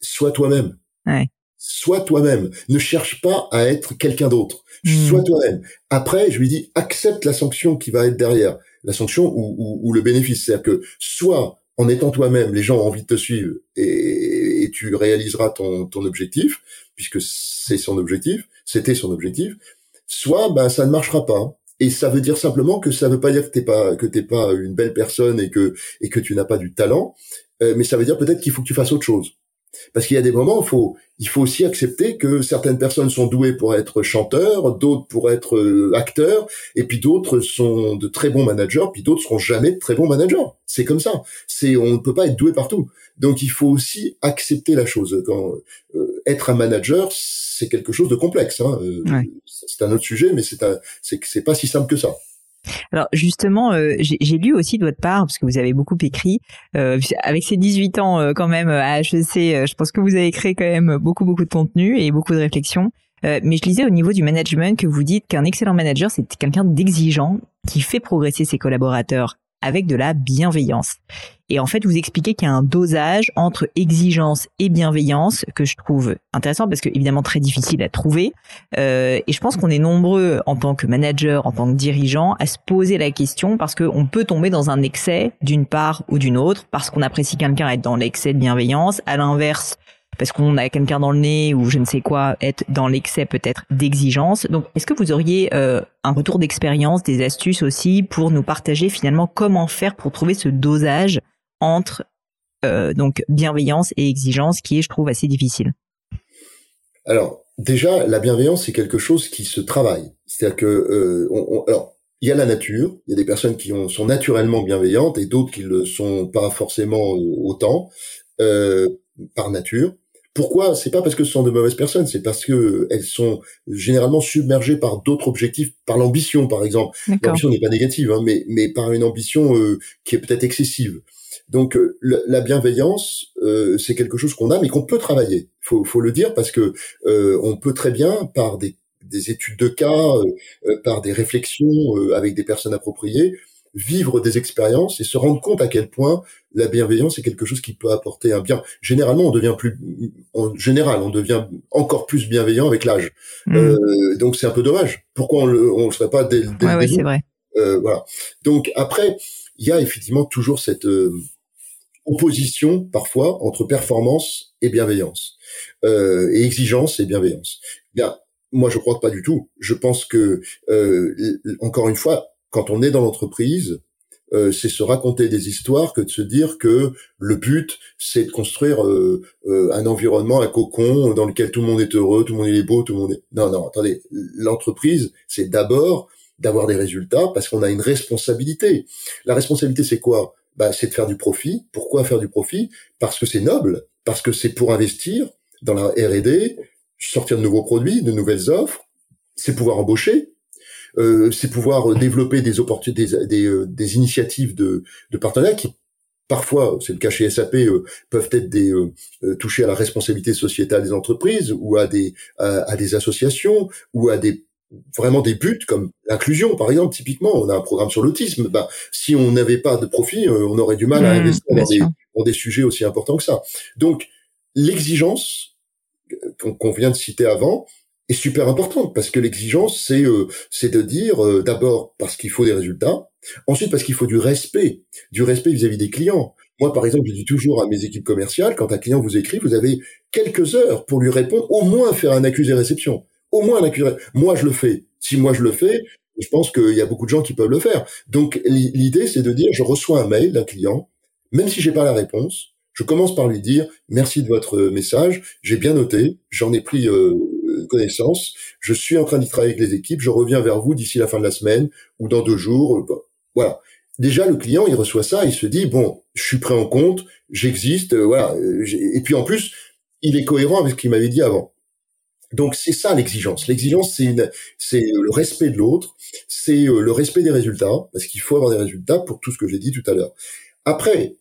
sois toi-même. Ouais. Sois toi-même. Ne cherche pas à être quelqu'un d'autre. Hmm. Sois toi-même. Après, je lui dis, accepte la sanction qui va être derrière, la sanction ou, ou, ou le bénéfice. C'est-à-dire que soit en étant toi-même, les gens ont envie de te suivre et, tu réaliseras ton, ton objectif, puisque c'est son objectif, c'était son objectif, soit ben ça ne marchera pas. Et ça veut dire simplement que ça veut pas dire que t'es pas que t'es pas une belle personne et que et que tu n'as pas du talent, euh, mais ça veut dire peut-être qu'il faut que tu fasses autre chose. Parce qu'il y a des moments, il faut, il faut aussi accepter que certaines personnes sont douées pour être chanteurs, d'autres pour être euh, acteurs, et puis d'autres sont de très bons managers, puis d'autres seront jamais de très bons managers. C'est comme ça. C'est, on ne peut pas être doué partout. Donc il faut aussi accepter la chose. Quand euh, être un manager, c'est quelque chose de complexe. Hein. Euh, c'est un autre sujet, mais c'est un, c'est, c'est pas si simple que ça. Alors justement, euh, j'ai lu aussi de votre part, parce que vous avez beaucoup écrit, euh, avec ces 18 ans euh, quand même à HEC, je pense que vous avez créé quand même beaucoup beaucoup de contenu et beaucoup de réflexions. mais je lisais au niveau du management que vous dites qu'un excellent manager, c'est quelqu'un d'exigeant qui fait progresser ses collaborateurs avec de la bienveillance. Et en fait, vous expliquez qu'il y a un dosage entre exigence et bienveillance que je trouve intéressant parce que évidemment très difficile à trouver. Euh, et je pense qu'on est nombreux en tant que manager, en tant que dirigeant, à se poser la question parce qu'on peut tomber dans un excès d'une part ou d'une autre, parce qu'on apprécie quelqu'un être dans l'excès de bienveillance. À l'inverse, parce qu'on a quelqu'un dans le nez ou je ne sais quoi, être dans l'excès peut-être d'exigence. Donc, est-ce que vous auriez euh, un retour d'expérience, des astuces aussi pour nous partager finalement comment faire pour trouver ce dosage entre euh, donc bienveillance et exigence qui est, je trouve, assez difficile? Alors, déjà, la bienveillance, c'est quelque chose qui se travaille. C'est-à-dire que, euh, alors, il y a la nature, il y a des personnes qui ont, sont naturellement bienveillantes et d'autres qui le sont pas forcément autant par nature. Pourquoi? C'est pas parce que ce sont de mauvaises personnes, c'est parce que elles sont généralement submergées par d'autres objectifs, par l'ambition par exemple. L'ambition n'est pas négative, hein, mais mais par une ambition euh, qui est peut-être excessive. Donc euh, la bienveillance, euh, c'est quelque chose qu'on a, mais qu'on peut travailler. Faut faut le dire parce que on peut très bien par des des études de cas, par des réflexions avec des personnes appropriées, vivre des expériences et se rendre compte à quel point la bienveillance est quelque chose qui peut apporter un bien. Généralement, on devient plus, en général, on devient encore plus bienveillant avec l'âge. Mm. Euh, donc c'est un peu dommage. Pourquoi on le, on le serait pas dès, dès ouais, c'est vrai. Euh, voilà. Donc après, il y a effectivement toujours cette euh, opposition parfois entre performance et bienveillance, euh, et exigence et bienveillance. Bien, moi je crois pas du tout. Je pense que euh, encore une fois, quand on est dans l'entreprise, euh, c'est se raconter des histoires que de se dire que le but c'est de construire euh, euh, un environnement, un cocon dans lequel tout le monde est heureux, tout le monde est beau, tout le monde est. Non, non, attendez. L'entreprise, c'est d'abord d'avoir des résultats parce qu'on a une responsabilité. La responsabilité, c'est quoi? Bah, c'est de faire du profit. Pourquoi faire du profit? Parce que c'est noble, parce que c'est pour investir dans la R&D, sortir de nouveaux produits, de nouvelles offres, c'est pouvoir embaucher, c'est pouvoir développer des opportunités, des, des, euh, des, initiatives de, de partenariat qui parfois, c'est le cas chez SAP, euh, peuvent être des toucher à la responsabilité sociétale des entreprises ou à des à, des associations ou à des vraiment des buts comme l'inclusion par exemple. Typiquement on a un programme sur l'autisme. Bah si on n'avait pas de profit on aurait du mal à mmh, investir dans des, dans des, sujets aussi importants que ça. Donc l'exigence qu'on vient de citer avant est super importante parce que l'exigence c'est euh, c'est de dire euh, d'abord parce qu'il faut des résultats Ensuite, parce qu'il faut du respect, du respect vis-à-vis des clients. Moi, par exemple, je dis toujours à mes équipes commerciales, quand un client vous écrit, vous avez quelques heures pour lui répondre, au moins faire un accusé-réception. Au moins un accusé. Moi, je le fais. Si moi, je le fais, je pense qu'il y a beaucoup de gens qui peuvent le faire. Donc, l'idée, c'est de dire, je reçois un mail d'un client, même si j'ai pas la réponse, je commence par lui dire merci de votre message, j'ai bien noté, j'en ai pris euh, connaissance, je suis en train d'y travailler avec les équipes, je reviens vers vous d'ici la fin de la semaine ou dans deux jours. Euh, voilà. Déjà, le client, il reçoit ça, il se dit bon, je suis pris en compte, j'existe, euh, voilà. Et puis en plus, il est cohérent avec ce qu'il m'avait dit avant. Donc c'est ça l'exigence. L'exigence, c'est le respect de l'autre, c'est le respect des résultats, parce qu'il faut avoir des résultats pour tout ce que j'ai dit tout à l'heure. Après,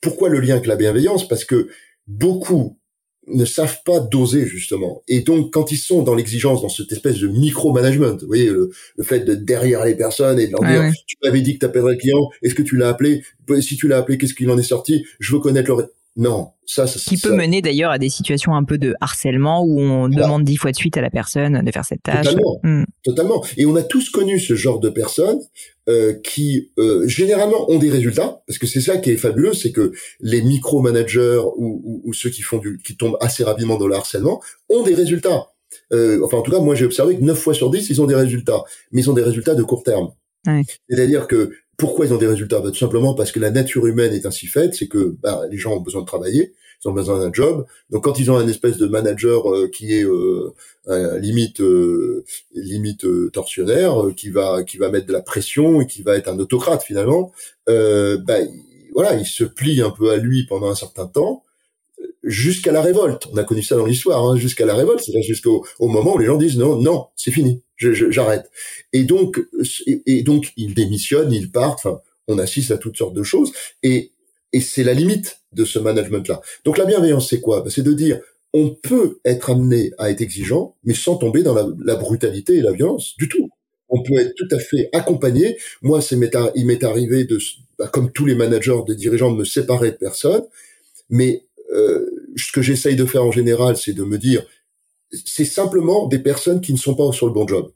pourquoi le lien avec la bienveillance? Parce que beaucoup ne savent pas doser justement. Et donc, quand ils sont dans l'exigence, dans cette espèce de micro-management, vous voyez, le, fait de derrière les personnes et de leur dire, tu m'avais dit que tu appellerais le client, est-ce que tu l'as appelé? Si tu l'as appelé, qu'est-ce qu'il en est sorti? Je veux connaître le... Non, ça, ça qui peut mener d'ailleurs à des situations un peu de harcèlement où on demande dix fois de suite à la personne de faire cette tâche. Totalement, hmm. totalement. Et on a tous connu ce genre de personnes euh, qui euh, généralement ont des résultats, parce que c'est ça qui est fabuleux, c'est que les micro-managers ou, ou, ceux qui font du, qui tombent assez rapidement dans le harcèlement ont des résultats. Euh, enfin, en tout cas, moi j'ai observé que 9 fois sur 10, ils ont des résultats, mais ils ont des résultats de court terme. Ouais. C'est-à-dire que pourquoi ils ont des résultats? Bah, Tout simplement parce que la nature humaine est ainsi faite, c'est que bah, les gens ont besoin de travailler, ils ont besoin d'un job. Donc quand ils ont un espèce de manager euh, qui est euh, limite euh, limite euh, tortionnaire, qui va qui va mettre de la pression et qui va être un autocrate finalement, bah, voilà, il se plie un peu à lui pendant un certain temps jusqu'à la révolte. On a connu ça dans l'histoire, hein, jusqu'à la révolte, c'est-à-dire jusqu'au au moment où les gens disent non, non, c'est fini, j'arrête. Et donc, et, donc, ils démissionnent, ils partent. On assiste à toutes sortes de choses. Et, et c'est la limite de ce management-là. Donc, la bienveillance, c'est quoi? Bah, C'est de dire, on peut être amené à être exigeant, mais sans tomber dans la, brutalité et la violence du tout. On peut être tout à fait accompagné. Moi, c'est il m'est arrivé de, bah, comme tous les managers, des dirigeants, de me séparer de personnes. Mais euh, ce que j'essaye de faire en général, c'est de me dire, c'est simplement des personnes qui ne sont pas sur le bon job.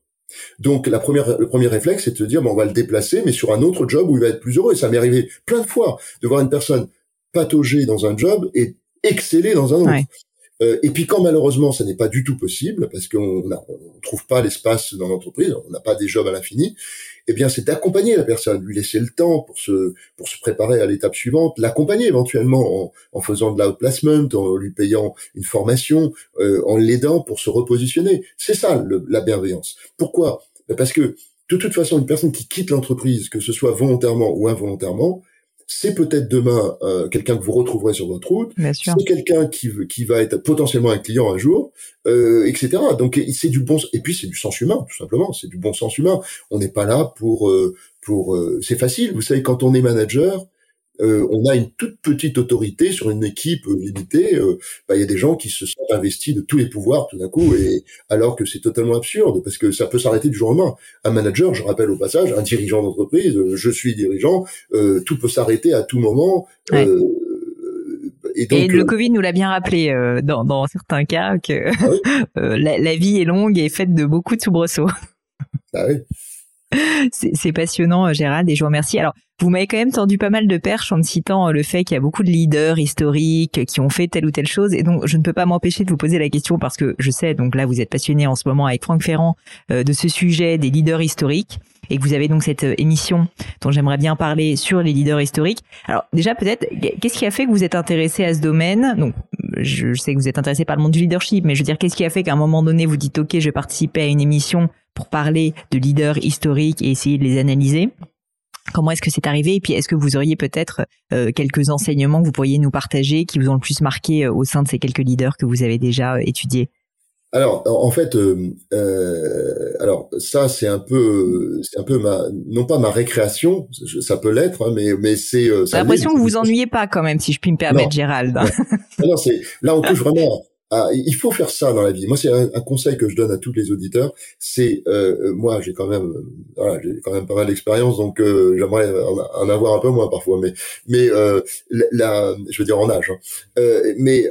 Donc la première, le premier réflexe, c'est de se dire, bon, on va le déplacer, mais sur un autre job où il va être plus heureux. Et ça m'est arrivé plein de fois de voir une personne patauger dans un job et exceller dans un autre. Euh, et puis quand malheureusement ça n'est pas du tout possible parce qu'on ne trouve pas l'espace dans l'entreprise, on n'a pas des jobs à l'infini, eh bien c'est d'accompagner la personne, lui laisser le temps pour se pour se préparer à l'étape suivante, l'accompagner éventuellement en, en, faisant de l'outplacement, en lui payant une formation, euh, en l'aidant pour se repositionner. C'est ça la bienveillance. Pourquoi? Ben, Parce que de toute façon, une personne qui quitte l'entreprise, que ce soit volontairement ou involontairement, c'est peut-être demain euh, quelqu'un que vous retrouverez sur votre route, c'est quelqu'un qui, qui va être potentiellement un client un jour, euh, etc. Donc c'est du bon et puis c'est du sens humain tout simplement, c'est du bon sens humain. On n'est pas là pour euh, pour c'est facile, vous savez quand on est manager, euh, on a une toute petite autorité sur une équipe euh, limitée. Euh, bah, il y a des gens qui se sont investis de tous les pouvoirs tout d'un coup, et alors que c'est totalement absurde parce que ça peut s'arrêter du jour au lendemain. Un manager, je rappelle au passage, un dirigeant d'entreprise, je suis dirigeant, tout peut s'arrêter à tout moment. Et, donc, et, le Covid nous l'a bien rappelé dans, dans, certains cas que ah la, la, vie est longue et faite de beaucoup de soubresauts. Ah oui. C'est passionnant, Gérald, et je vous remercie. Alors, vous m'avez quand même tendu pas mal de perches en citant euh, le fait qu'il y a beaucoup de leaders historiques qui ont fait telle ou telle chose, et donc je ne peux pas m'empêcher de vous poser la question parce que je sais, donc là, vous êtes passionné en ce moment avec Franck Ferrand euh, de ce sujet des leaders historiques, et que vous avez donc cette émission dont j'aimerais bien parler sur les leaders historiques. Alors déjà, peut-être, qu'est-ce qui a fait que vous êtes intéressé à ce domaine? Donc, je sais que vous êtes intéressé par le monde du leadership, mais je veux dire, qu'est-ce qui a fait qu'à un moment donné, vous dites, OK, je vais participer à une émission pour parler de leaders historiques et essayer de les analyser? Comment est-ce que c'est arrivé Et puis, est-ce que vous auriez peut-être euh, quelques enseignements que vous pourriez nous partager qui vous ont le plus marqué euh, au sein de ces quelques leaders que vous avez déjà euh, étudiés? Alors, en fait, alors ça c'est un peu, c'est un peu ma, non pas ma récréation, ça peut l'être, hein, mais mais c'est. J'ai l'impression que vous vous ennuyez pas quand même, si je puis me permettre, Gérald. non, c'est là on touche vraiment ah, il faut faire ça dans la vie. Moi, c'est un, conseil que je donne à tous les auditeurs. C'est euh, euh, moi, j'ai quand même, euh, voilà, j'ai quand même pas mal d'expérience, donc j'aimerais en, avoir un peu moins parfois, mais mais la, je veux dire en âge. Hein. mais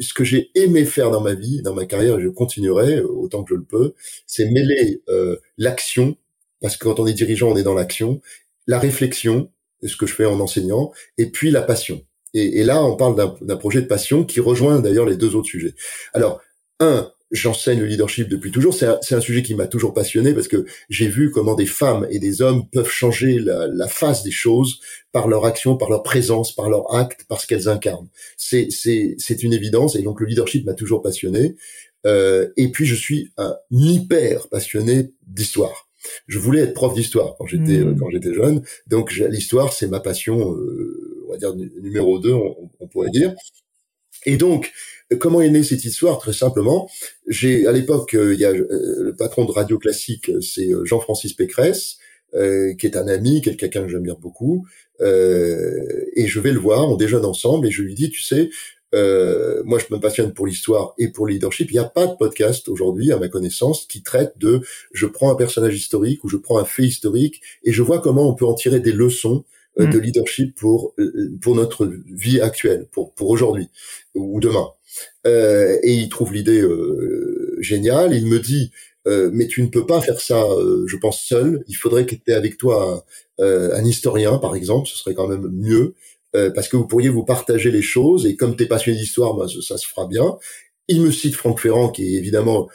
ce que j'ai aimé faire dans ma vie, dans ma carrière, et je continuerai autant que je le peux, c'est mêler l'action parce que quand on est dirigeant, on est dans l'action, la réflexion, ce que je fais en enseignant, et puis la passion. Et, et là, on parle d'un projet de passion qui rejoint d'ailleurs les deux autres sujets. Alors, un, j'enseigne le leadership depuis toujours. C'est un, un, sujet qui m'a toujours passionné parce que j'ai vu comment des femmes et des hommes peuvent changer la, la face des choses par leur action, par leur présence, par leur acte, parce qu'elles incarnent. C'est c'est une évidence et donc le leadership m'a toujours passionné. Euh, et puis je suis un hyper passionné d'histoire. Je voulais être prof d'histoire quand j'étais mmh. quand j'étais jeune. Donc l'histoire c'est ma passion, euh, on va dire numéro deux, on, on pourrait dire. Et donc, Comment est née cette histoire? Très simplement, j'ai à l'époque, euh, il y a euh, le patron de Radio Classique, euh, c'est Jean-Francis Pécresse, qui est un ami, quelqu'un que j'aime beaucoup, et je vais le voir, on déjeune ensemble, et je lui dis, tu sais, moi je me passionne pour l'histoire et pour le leadership. Il n'y a pas de podcast aujourd'hui, à ma connaissance, qui traite de je prends un personnage historique ou je prends un fait historique et je vois comment on peut en tirer des leçons de mmh. leadership pour pour notre vie actuelle, pour pour aujourd'hui ou demain. Euh, et il trouve l'idée euh, géniale. Il me dit, euh, mais tu ne peux pas faire ça, je pense, seul. Il faudrait qu'il y ait avec toi un, historien, par exemple. Ce serait quand même mieux. parce que vous pourriez vous partager les choses et comme tu es passionné d'histoire, bah, ça, se fera bien. Il me cite Franck Ferrand, qui est évidemment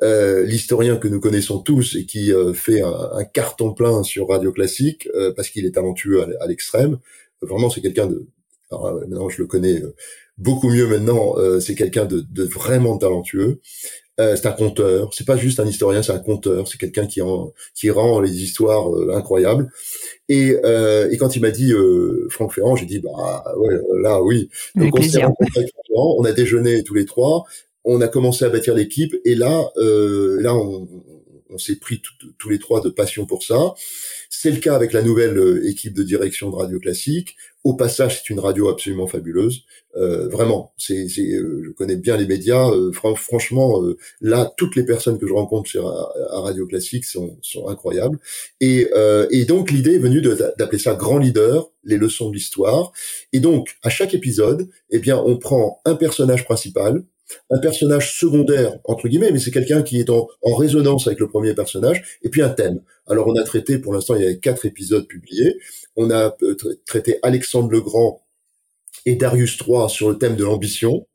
l'historien que nous connaissons tous et qui fait un, carton plein sur Radio Classique parce qu'il est talentueux à, l'extrême. Vraiment, c'est quelqu'un de... Alors, maintenant, je le connais beaucoup mieux maintenant. Euh, c'est quelqu'un de, de, vraiment talentueux. Euh, c'est un conteur. C'est pas juste un historien, c'est un conteur. C'est quelqu'un qui en, qui rend les histoires euh, incroyables. Et, euh, et quand il m'a dit Franck Ferrand, j'ai dit bah ouais là oui. Donc on s'est rencontrés on a déjeuné tous les trois, on a commencé à bâtir l'équipe et là là on, s'est pris tous les trois de passion pour ça. C'est le cas avec la nouvelle euh, équipe de direction de Radio Classique. Au passage, c'est une radio absolument fabuleuse. Euh, vraiment, c'est, euh, je connais bien les médias. franchement, là, toutes les personnes que je rencontre à, Radio Classique sont, sont incroyables. Et, et donc, l'idée est venue d'appeler ça grand leader, les leçons de l'histoire. Et donc, à chaque épisode, eh bien, on prend un personnage principal, un personnage secondaire entre guillemets, mais c'est quelqu'un qui est en, résonance avec le premier personnage, et puis un thème. Alors on a traité, pour l'instant il y avait quatre épisodes publiés, on a euh, traité Alexandre le Grand et Darius III sur le thème de l'ambition.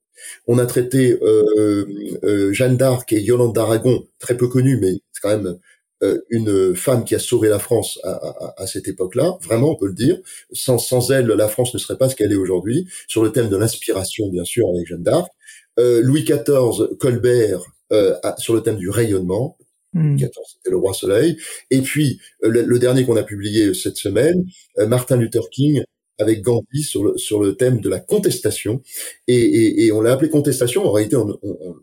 On a traité euh, euh, Jeanne d'Arc et Yolande d'Aragon, très peu connue, mais c'est quand même une femme qui a sauvé la France à, cette époque-là, vraiment on peut le dire. Sans, sans elle, la France ne serait pas ce qu'elle est aujourd'hui. Sur le thème de l'inspiration, bien sûr, avec Jeanne d'Arc. Euh, Louis XIV, Colbert, euh, sur le thème du rayonnement. Louis. XIV, c'était le roi soleil. Et puis, euh, le, dernier qu'on a publié cette semaine, Martin Luther King, avec Gandhi sur le, sur le thème de la contestation. Et, et, on l'a appelé contestation. En réalité, on,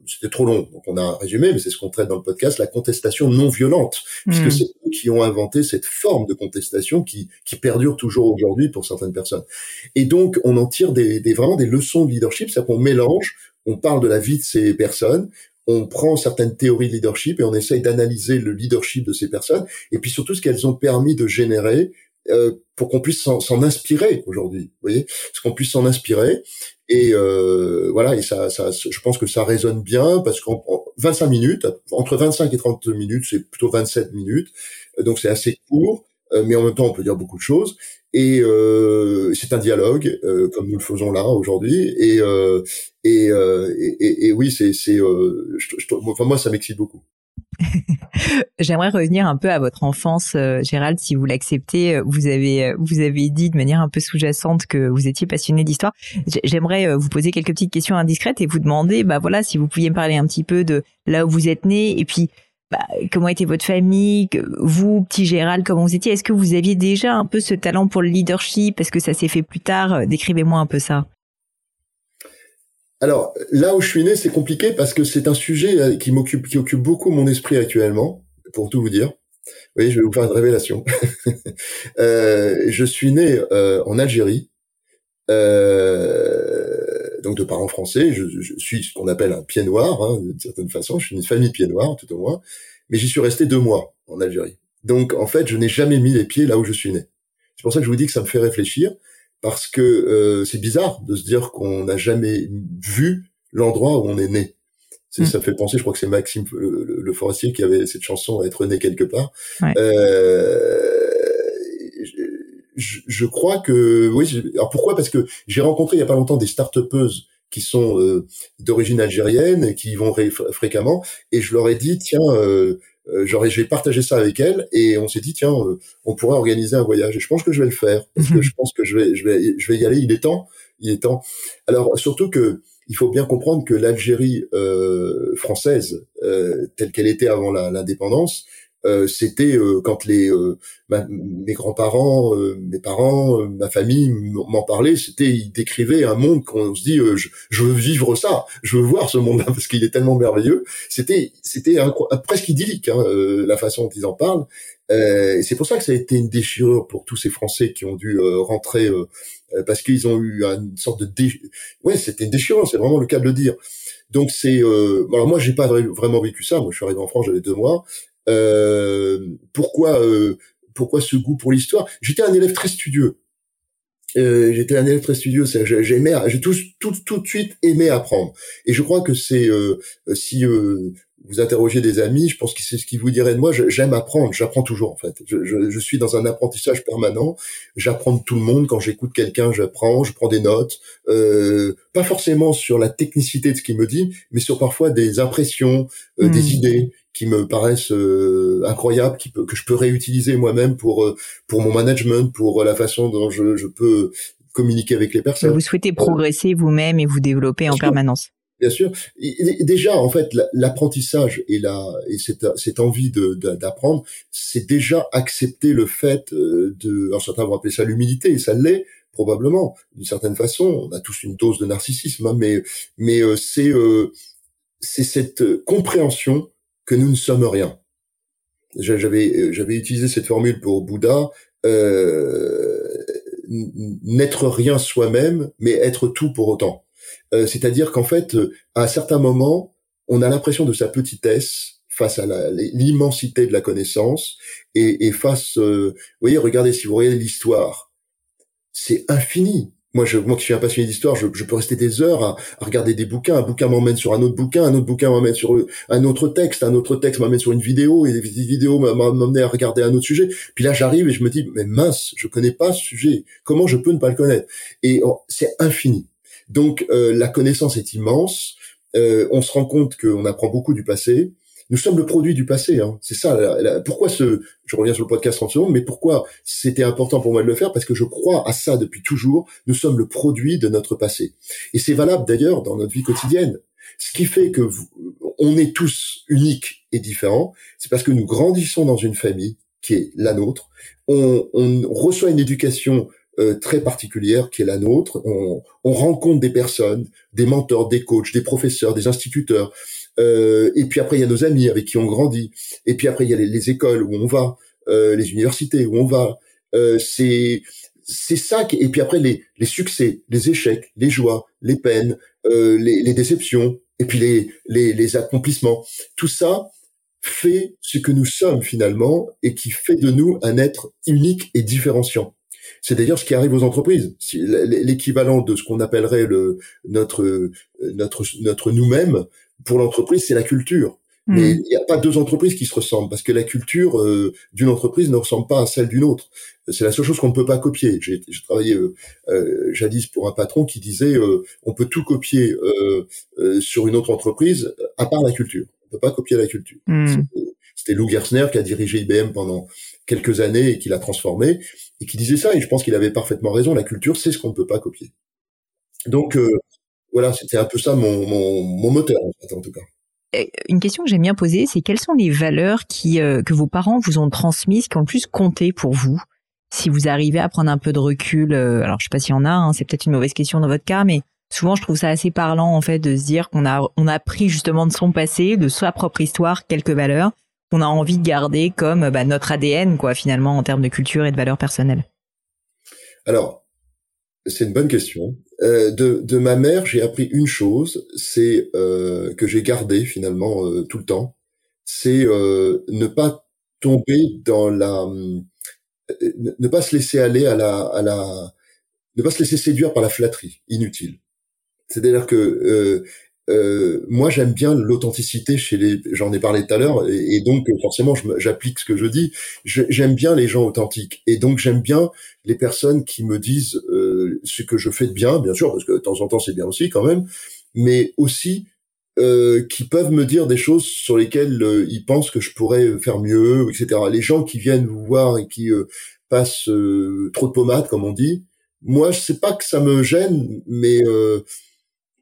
c'était trop long, donc on a résumé, mais c'est ce qu'on traite dans le podcast, la contestation non violente, puisque hmm. c'est eux qui ont inventé cette forme de contestation qui, qui perdure toujours aujourd'hui pour certaines personnes. Et donc, on en tire des, des vraiment des leçons de leadership, c'est-à-dire qu'on mélange on parle de la vie de ces personnes, on prend certaines théories de leadership et on essaye d'analyser le leadership de ces personnes, et puis surtout ce qu'elles ont permis de générer euh, pour qu'on puisse s'en inspirer aujourd'hui. Vous voyez, ce qu'on puisse s'en inspirer. Et euh, voilà, et ça, ça, je pense que ça résonne bien parce qu'en 25 minutes, entre 25 et 30 minutes, c'est plutôt 27 minutes, donc c'est assez court, mais en même temps on peut dire beaucoup de choses. Et euh, c'est un dialogue euh, comme nous le faisons là aujourd'hui. Et, euh, et, euh, et, et, oui, c'est, c'est, euh, enfin moi ça m'excite beaucoup. J'aimerais revenir un peu à votre enfance, Gérald, si vous l'acceptez. Vous avez vous avez dit de manière un peu sous-jacente que vous étiez passionné d'histoire. J'aimerais vous poser quelques petites questions indiscrètes et vous demander, bah voilà, si vous pouviez me parler un petit peu de là où vous êtes né et puis bah, comment était votre famille, vous, petit Gérald, comment vous étiez? Est-ce que vous aviez déjà un peu ce talent pour le leadership? Est-ce que ça s'est fait plus tard? Euh, Décrivez-moi un peu ça. Alors là où je suis né, c'est compliqué parce que c'est un sujet euh, qui m'occupe, occupe beaucoup mon esprit actuellement, pour tout vous dire. Voyez, je vais vous faire une révélation. euh, je suis né en Algérie, donc de parents français. Je, je suis ce qu'on appelle un pied noir, hein, d'une certaine façon. Je suis une famille pied noir, tout au moins. Mais j'y suis resté deux mois en Algérie. Donc en fait, je n'ai jamais mis les pieds là où je suis né. C'est pour ça que je vous dis que ça me fait réfléchir, parce que euh, c'est bizarre de se dire qu'on n'a jamais vu l'endroit où on est né. Mm. Ça me fait penser, je crois que c'est Maxime le, Forestier qui avait cette chanson être né quelque part. Euh, je, je, crois que oui. Alors pourquoi? Parce que j'ai rencontré il y a pas longtemps des start-upeuses qui sont euh, d'origine algérienne et qui y vont fréquemment, et je leur ai dit tiens. Euh, euh, j'aurais j'ai partagé ça avec elle et on s'est dit tiens euh, on pourrait organiser un voyage et je pense que je vais le faire parce que mhm. je pense que je vais je vais je vais y aller il est temps il est temps alors surtout que il faut bien comprendre que l'Algérie euh, française, euh, telle qu'elle était avant l'indépendance, euh, c'était euh, quand les euh, mes grands-parents, mes parents, ma famille m'en parlaient, c'était ils décrivaient un monde qu'on se dit je, je, veux vivre ça, je veux voir ce monde-là parce qu'il est tellement merveilleux. C'était c'était presque idyllique hein, la façon dont ils en parlent. Euh, c'est pour ça que ça a été une déchirure pour tous ces Français qui ont dû rentrer parce qu'ils ont eu une sorte de dé... ouais c'était une déchirure, c'est vraiment le cas de le dire. Donc c'est euh... alors moi j'ai pas vraiment vécu ça. Moi je suis arrivé en France, j'avais deux mois. Euh, pourquoi euh, pourquoi ce goût pour l'histoire? J'étais un élève très studieux. Euh, j'étais un élève très studieux, j'aimais, j'ai tout, tout, tout de suite aimé apprendre. Et je crois que c'est euh, si euh, vous interrogez des amis, je pense que c'est ce qu'ils vous diraient de moi. J'aime apprendre, j'apprends toujours en fait. Je, je, je, suis dans un apprentissage permanent. J'apprends de tout le monde. Quand j'écoute quelqu'un, j'apprends, je prends des notes. Euh, pas forcément sur la technicité de ce qu'il me dit, mais sur parfois des impressions, euh, des hmm. idées qui me paraissent euh, incroyables, qui peut, que je peux réutiliser moi-même pour euh, pour mon management, pour la façon dont je, je peux communiquer avec les personnes. Vous souhaitez progresser vous-même et vous développer en permanence. Bien sûr. déjà, en fait, l'apprentissage et la et cette, cette envie de d'apprendre, c'est déjà accepter le fait euh, de. Alors certains vont appeler ça l'humilité, et ça l'est probablement d'une certaine façon. On a tous une dose de narcissisme, hein, mais mais c'est c'est cette compréhension que nous ne sommes rien. J'avais j'avais utilisé cette formule pour Bouddha, euh, n'être rien soi-même, mais être tout pour autant. Euh, c'est-à-dire qu'en fait, à un certain moment, on a l'impression de sa petitesse face à l'immensité de la connaissance et, face, euh, vous voyez, regardez si vous regardez l'histoire, c'est infini moi, je, moi qui suis un passionné d'histoire, je, je, peux rester des heures à, à, regarder des bouquins. Un bouquin m'emmène sur un autre bouquin, un autre bouquin m'emmène sur un autre texte, un autre texte m'emmène sur une vidéo, et des vidéos m'emmènent à regarder un autre sujet. Puis là, j'arrive et je me dis, mais mince, je connais pas ce sujet. Comment je peux ne pas le connaître? Et oh, c'est infini. Donc, euh, la connaissance est immense. Euh, on se rend compte qu'on apprend beaucoup du passé nous sommes le produit du passé. Hein. C'est ça. pourquoi ce Je reviens sur le podcast 30 secondes, mais pourquoi c'était important pour moi de le faire? Parce que je crois à ça depuis toujours. Nous sommes le produit de notre passé, et c'est valable d'ailleurs dans notre vie quotidienne. Ce qui fait que on est tous uniques et différents, c'est parce que nous grandissons dans une famille qui est la nôtre. On, reçoit une éducation euh, très particulière qui est la nôtre. On, on rencontre des personnes, des mentors, des coachs, des professeurs, des instituteurs, euh, et puis après, il y a nos amis avec qui on grandit. Et puis après, il y a les, écoles où on va, euh, les universités où on va. Euh, c'est c'est ça. Qui, et puis après, les, les succès, les échecs, les joies, les peines, euh, les, les, déceptions, et puis les, les, les accomplissements. Tout ça fait ce que nous sommes finalement et qui fait de nous un être unique et différenciant. C'est d'ailleurs ce qui arrive aux entreprises. L'équivalent de ce qu'on appellerait le notre notre notre nous-mêmes, pour l'entreprise, c'est la culture. Hmm. Mais il n'y a pas deux entreprises qui se ressemblent parce que la culture euh, d'une entreprise ne ressemble pas à celle d'une autre. C'est la seule chose qu'on ne peut pas copier. J'ai travaillé euh, euh, jadis pour un patron qui disait on peut tout copier sur une autre entreprise à part la culture. On peut pas copier la culture. Hmm. C'était Lou Gersner qui a dirigé IBM pendant quelques années et qui l'a transformé et qui disait ça. Et je pense qu'il avait parfaitement raison. La culture, c'est ce qu'on ne peut pas copier. Donc voilà, c'était un peu ça mon, mon, moteur en, tout cas. Une question que j'aime bien poser, c'est quelles sont les valeurs qui euh, que vos parents vous ont transmises, qui ont le plus compté pour vous? Si vous arrivez à prendre un peu de recul, euh, alors je sais pas s'il y en a, hein, c'est peut-être une mauvaise question dans votre cas, mais souvent je trouve ça assez parlant en fait de se dire qu'on a on a pris justement de son passé, de sa propre histoire, quelques valeurs qu'on a envie de garder comme bah, notre ADN quoi finalement en termes de culture et de valeurs personnelles. Alors c'est une bonne question. Euh, de, de, ma mère, j'ai appris une chose, c'est euh, que j'ai gardé finalement euh, tout le temps, c'est euh, ne pas tomber dans la, euh, ne pas se laisser aller à la, à la, ne pas se laisser séduire par la flatterie inutile. C'est-à-dire que euh, moi j'aime bien l'authenticité chez les j'en ai parlé tout à l'heure et, donc forcément j'applique ce que je dis j'aime bien les gens authentiques et donc j'aime bien les personnes qui me disent euh, ce que je fais de bien bien sûr parce que de temps en temps c'est bien aussi quand même mais aussi euh, qui peuvent me dire des choses sur lesquelles euh, ils pensent que je pourrais faire mieux etc les gens qui viennent vous voir et qui euh, passent trop de pommade comme on dit moi je sais pas que ça me gêne mais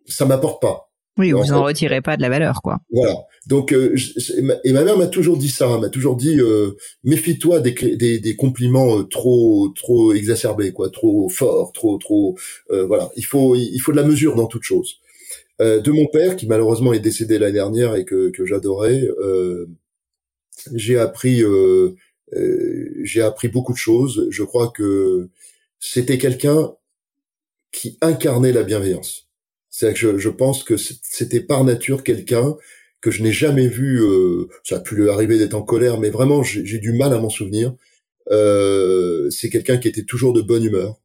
ça m'apporte pas oui, vous en retirez pas de la valeur, quoi. Voilà. Donc, euh, et ma mère m'a toujours dit ça, m'a toujours dit euh, méfie-toi des, des, des, compliments euh, trop trop exacerbés, quoi, trop forts, trop trop. voilà, il faut il faut de la mesure dans toute chose. de mon père, qui malheureusement est décédé l'année dernière et que que j'adorais, j'ai appris j'ai appris beaucoup de choses. Je crois que c'était quelqu'un qui incarnait la bienveillance c'est que je, pense que c'était par nature quelqu'un que je n'ai jamais vu. Euh, ça a pu lui arriver d'être en colère, mais vraiment j'ai du mal à m'en souvenir. Euh, c'est quelqu'un qui était toujours de bonne humeur,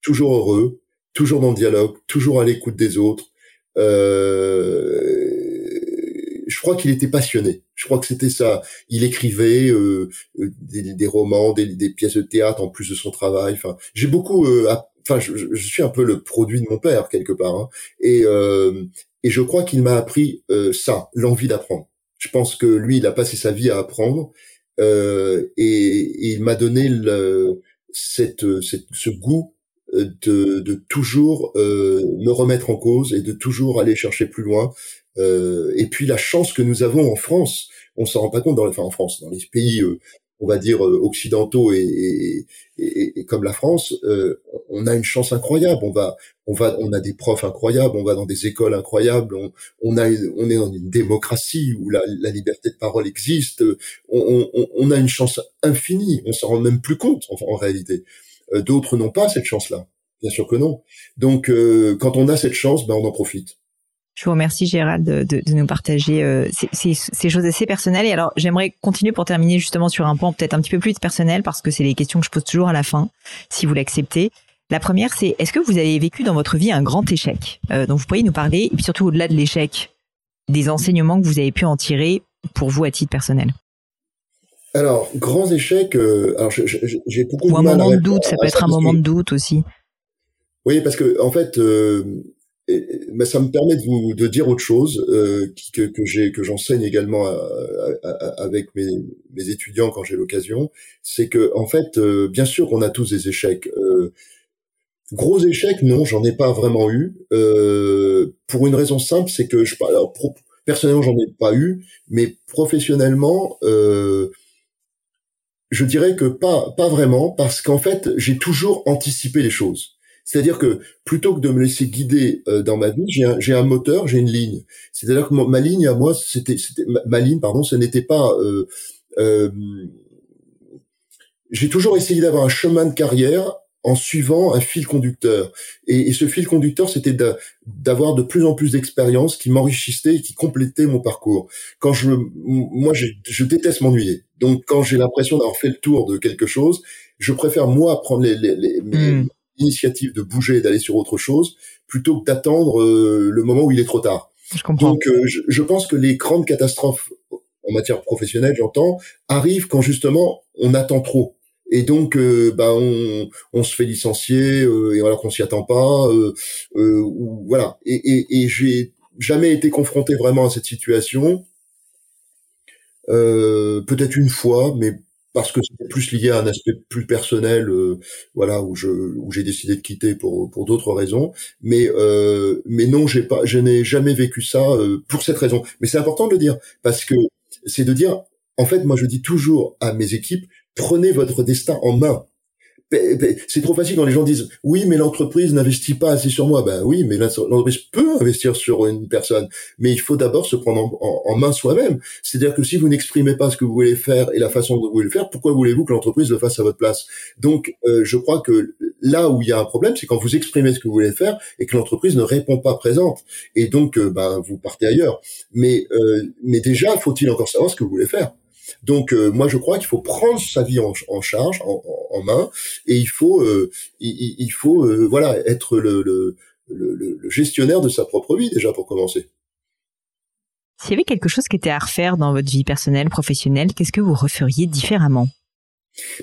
toujours heureux, toujours dans le dialogue, toujours à l'écoute des autres. Euh, je crois qu'il était passionné. Je crois que c'était ça. Il écrivait euh, des, romans, des, des, pièces de théâtre en plus de son travail. Enfin, j'ai beaucoup enfin, je, suis un peu le produit de mon père quelque part, hein. et euh, et je crois qu'il m'a appris euh, ça, l'envie d'apprendre. Je pense que lui, il a passé sa vie à apprendre, euh, et, il m'a donné le, cette, ce goût de, de toujours me remettre en cause et de toujours aller chercher plus loin. et puis la chance que nous avons en France, on s'en rend pas compte dans, enfin en France, dans les pays on va dire euh, occidentaux et, et, comme la France, euh, on a une chance incroyable. On va, on va, on a des profs incroyables, on va dans des écoles incroyables. On, a, on est dans une démocratie où la, liberté de parole existe. On, a une chance infinie. On s'en rend même plus compte en, réalité. Euh, d'autres n'ont pas cette chance-là. Bien sûr que non. Donc, quand on a cette chance, ben on en profite. Je vous remercie Gérald de, de, de nous partager euh, ces, ces, choses assez personnelles. Et alors j'aimerais continuer pour terminer justement sur un point peut-être un petit peu plus personnel parce que c'est les questions que je pose toujours à la fin, si vous l'acceptez. La première, c'est est-ce que vous avez vécu dans votre vie un grand échec euh, Donc vous pourriez nous parler, et puis surtout au-delà de l'échec, des enseignements que vous avez pu en tirer pour vous à titre personnel? Alors, grands échecs, euh, alors j'ai beaucoup Ou un moment de doute, ça peut être un moment de doute aussi. Oui, parce que en fait, euh, mais ça me permet de vous de dire autre chose euh, que, que j'ai que j'enseigne également avec mes, mes, étudiants quand j'ai l'occasion, c'est que en fait, euh, bien sûr qu'on a tous des échecs. Euh, gros échecs, non, j'en ai pas vraiment eu. Euh, pour une raison simple, c'est que je alors personnellement j'en ai pas eu, mais professionnellement. Euh, je dirais que pas pas vraiment parce qu'en fait j'ai toujours anticipé les choses. C'est-à-dire que plutôt que de me laisser guider euh, dans ma vie, j'ai un, j'ai un moteur, j'ai une ligne. C'est-à-dire que ma, ligne à moi, c'était, c'était ma, ligne, pardon, ce n'était pas. Euh, euh, j'ai toujours essayé d'avoir un chemin de carrière en suivant un fil conducteur. Et, et ce fil conducteur, c'était d'avoir de, plus en plus d'expériences qui m'enrichissaient et qui complétaient mon parcours. Quand je, moi, je, je déteste m'ennuyer. Donc, quand j'ai l'impression d'avoir fait le tour de quelque chose, je préfère moi prendre les, les, les hmm initiative de bouger et d'aller sur autre chose plutôt que d'attendre euh, le moment où il est trop tard. Je comprends. Donc euh, je, pense que les grandes catastrophes en matière professionnelle, j'entends, arrivent quand justement on attend trop. Et donc, euh, bah, on, on, se fait licencier et voilà qu'on s'y attend pas. ou, voilà. Et, et, et j'ai jamais été confronté vraiment à cette situation. Peut-être une fois, mais parce que c'était plus lié à un aspect plus personnel, euh, voilà, où je où j'ai décidé de quitter pour pour d'autres raisons. Mais euh, mais non, j'ai pas, je n'ai jamais vécu ça euh, pour cette raison. Mais c'est important de le dire parce que c'est de dire, en fait, moi je dis toujours à mes équipes, prenez votre destin en main c'est trop facile quand les gens disent oui mais l'entreprise n'investit pas assez sur moi. Ben oui mais l'entreprise peut investir sur une personne. Mais il faut d'abord se prendre en, main soi-même. C'est-à-dire que si vous n'exprimez pas ce que vous voulez faire et la façon dont vous voulez le faire pourquoi voulez-vous que l'entreprise le fasse à votre place? Donc euh, je crois que là où il y a un problème c'est quand vous exprimez ce que vous voulez faire et que l'entreprise ne répond pas présente. Et donc euh, ben vous partez ailleurs. Mais euh, mais déjà faut-il encore savoir ce que vous voulez faire? Donc euh, moi je crois qu'il faut prendre sa vie en, charge, en, main, et il faut, euh, il, faut euh, voilà être le, le, gestionnaire de sa propre vie déjà pour commencer. S'il y avait quelque chose qui était à refaire dans votre vie personnelle, professionnelle, qu'est-ce que vous referiez différemment?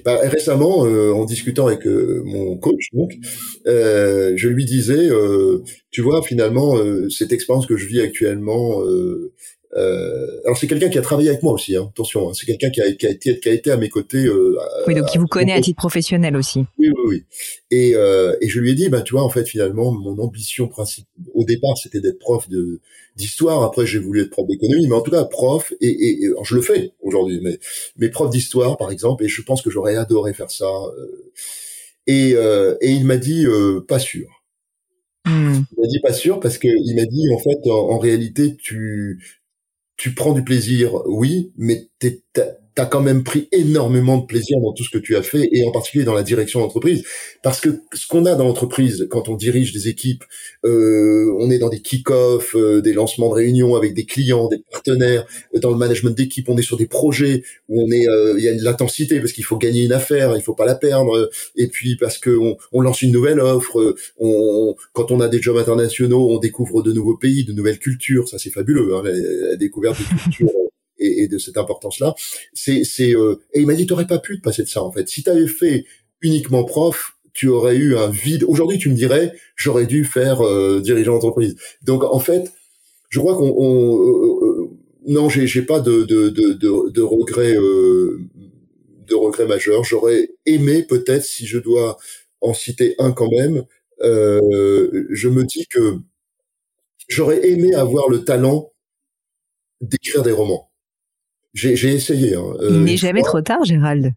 Bah, récemment, euh, en discutant avec euh, mon coach, donc, euh, je lui disais, tu vois, finalement, cette expérience que je vis actuellement, euh, alors c'est quelqu'un qui a travaillé avec moi aussi, hein, attention, hein, c'est quelqu'un qui a, qui, a été, qui a été à mes côtés. Euh, oui, donc qui vous connaît à titre professionnel aussi. Oui, oui, oui. Et, euh, et je lui ai dit, bah tu vois, en fait, finalement, mon ambition principale au départ, c'était d'être prof de d'histoire. Après, j'ai voulu être prof d'économie, mais en tout cas, prof. Et, et, je le fais aujourd'hui, mais mais prof d'histoire, par exemple. Et je pense que j'aurais adoré faire ça. Euh, et, euh, et il m'a dit, pas sûr. Hmm. Il m'a dit pas sûr parce que il m'a dit en fait en, en réalité tu tu prends du plaisir, oui, mais t'es, tu as quand même pris énormément de plaisir dans tout ce que tu as fait et en particulier dans la direction d'entreprise. Parce que ce qu'on a dans l'entreprise quand on dirige des équipes euh, on est dans des kick-off euh, des lancements de réunions avec des clients des partenaires euh, dans le management d'équipe on est sur des projets où on est euh, il y a de l'intensité parce qu'il faut gagner une affaire il faut pas la perdre et puis parce que on, on lance une nouvelle offre on, quand on a des jobs internationaux on découvre de nouveaux pays de nouvelles cultures. Ça c'est fabuleux hein, la, la, découverte de cultures et, et de cette importance-là. C'est, c'est, euh, et il m'a dit, t'aurais pas pu te passer de ça en fait. Si tu avais fait uniquement prof, tu aurais eu un vide. Aujourd'hui, tu me dirais, j'aurais dû faire euh, dirigeant d'entreprise. Donc en fait, je crois qu'on, on, euh, euh non, j'ai, j'ai pas de de de de, de regrets de regrets majeurs. J'aurais aimé peut-être, si je dois en citer un quand même, je me dis que j'aurais aimé avoir le talent d'écrire des romans. J'ai essayé. Hein, euh, Il n'est jamais trop tard, Gérald.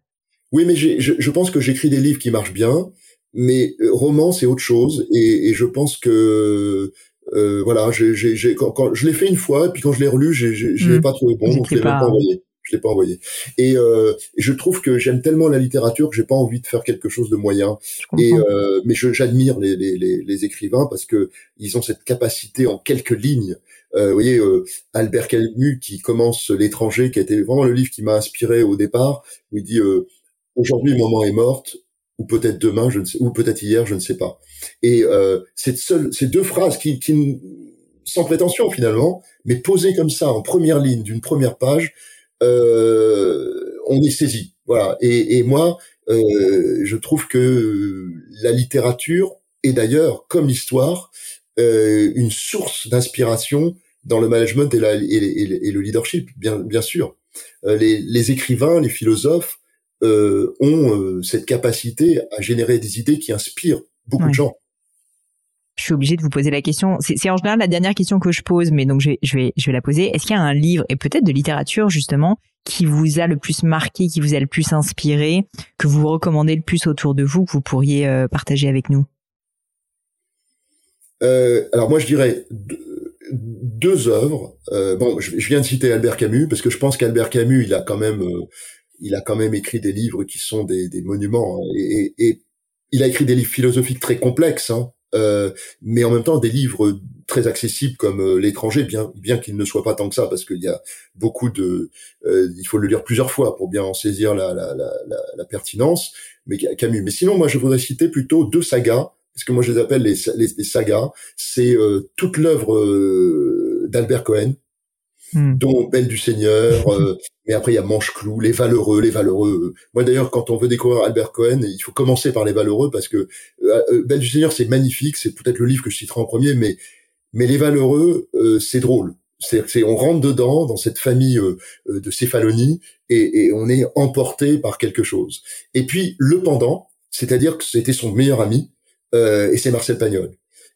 Oui, mais je, je, pense que j'écris des livres qui marchent bien, mais euh, roman c'est autre chose, et, et, je pense que euh, voilà, j'ai quand, quand, je l'ai fait une fois, et puis quand je l'ai relu, je l'ai hmm. pas trouvé bon, donc je l'ai pas envoyé. Je l'ai pas envoyé. Et euh, je trouve que j'aime tellement la littérature que j'ai pas envie de faire quelque chose de moyen. Et euh, mais j'admire les, les, les, les, écrivains parce que ils ont cette capacité en quelques lignes euh, vous voyez, euh, Albert Camus qui commence L'étranger, qui a été vraiment le livre qui m'a inspiré au départ, où il dit euh, aujourd'hui maman est morte, ou peut-être demain, je ne sais, ou peut-être hier, je ne sais pas. Et euh, cette seule, ces deux phrases qui, qui, sans prétention finalement, mais posées comme ça en première ligne d'une première page, euh, on est saisi. Voilà. Et, et moi, je trouve que la littérature est d'ailleurs, comme l'histoire, euh, une source d'inspiration dans le management et, la, et, et, le leadership, bien, bien sûr. Euh, les, les, écrivains, les philosophes euh, ont euh, cette capacité à générer des idées qui inspirent beaucoup de gens. Je suis obligée de vous poser la question. C'est en général la dernière question que je pose, mais donc je vais, je vais, je vais la poser. Est-ce qu'il y a un livre et peut-être de littérature justement qui vous a le plus marqué, qui vous a le plus inspiré, que vous recommandez le plus autour de vous, que vous pourriez euh, partager avec nous? Alors moi je dirais deux œuvres. Euh, bon, je, viens de citer Albert Camus parce que je pense qu'Albert Camus, il a quand même, euh, il a quand même écrit des livres qui sont des, des monuments hein, et, et, il a écrit des livres philosophiques très complexes, hein, euh, mais en même temps des livres très accessibles comme euh, L'étranger, bien bien qu'il ne soit pas tant que ça parce qu'il y a beaucoup de, euh, il faut le lire plusieurs fois pour bien en saisir la, la, la, la pertinence. Mais Camus. Mais sinon, moi, je voudrais citer plutôt deux sagas parce que moi je les appelle les, les, sagas, c'est euh, toute l'œuvre euh, d'Albert Cohen, hmm. dont Belle du Seigneur, euh, mais après il y a Manche-Clou, Les Valeureux, Les Valeureux. Moi d'ailleurs, quand on veut découvrir Albert Cohen, il faut commencer par Les Valeureux, parce que Belle du Seigneur c'est magnifique, c'est peut-être le livre que je citerai en premier, mais, mais Les Valeureux, c'est drôle. C'est, on rentre dedans dans cette famille de céphalonie et, et on est emporté par quelque chose. Et puis le pendant, c'est-à-dire que c'était son meilleur ami, euh, et c'est Marcel Pagnol.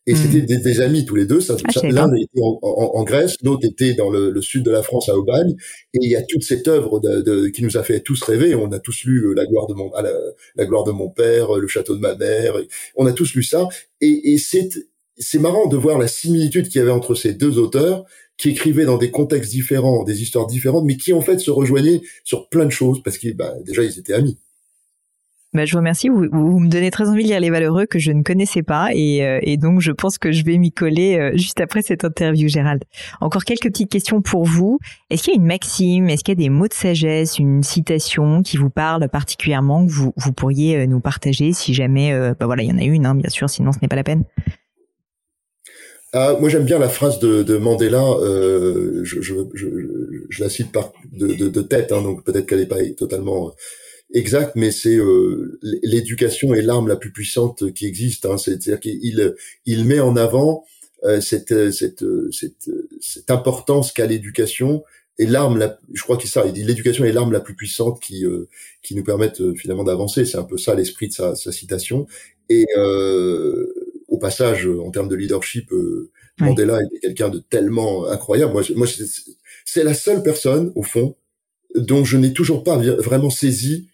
Et hmm. c'était des, amis tous les deux. Ah, L'un était en, en, Grèce, l'autre était dans le, le, sud de la France à Aubagne. Et il y a toute cette œuvre de, de, qui nous a fait tous rêver. On a tous lu euh, La gloire de mon, la, la, gloire de mon père, Le château de ma mère. On a tous lu ça. Et, et c'est c'est marrant de voir la similitude qu'il y avait entre ces deux auteurs qui écrivaient dans des contextes différents, des histoires différentes, mais qui en fait se rejoignaient sur plein de choses parce qu'ils, bah, déjà, ils étaient amis. Bah, je vous remercie. Vous, me donnez très envie de lire Les Valeureux que je ne connaissais pas et, euh, donc je pense que je vais m'y coller euh, juste après cette interview, Gérald. Encore quelques petites questions pour vous. Est-ce qu'il y a une maxime, est-ce qu'il y a des mots de sagesse, une citation qui vous parle particulièrement que vous, pourriez euh, nous partager si jamais, bah voilà, il y en a une, hein, bien sûr, sinon ce n'est pas la peine. ah, moi j'aime bien la phrase de, de Mandela. Je, la cite de tête, hein, donc peut-être qu'elle n'est pas totalement exacte, mais c'est euh, l'éducation est l'arme la plus puissante qui existe. Hein, C'est-à-dire qu'il il met en avant euh, cette, cette, cette, cette importance qu'a l'éducation et l'arme, la, je crois que ça, il dit l'éducation est l'arme la plus puissante qui euh, qui nous permettent euh, finalement d'avancer. C'est un peu ça l'esprit de sa, sa citation. Et euh, au passage, en termes de leadership, euh, Mandela était quelqu'un de tellement incroyable. Moi, moi, c'est la seule personne au fond dont je n'ai toujours pas vraiment saisi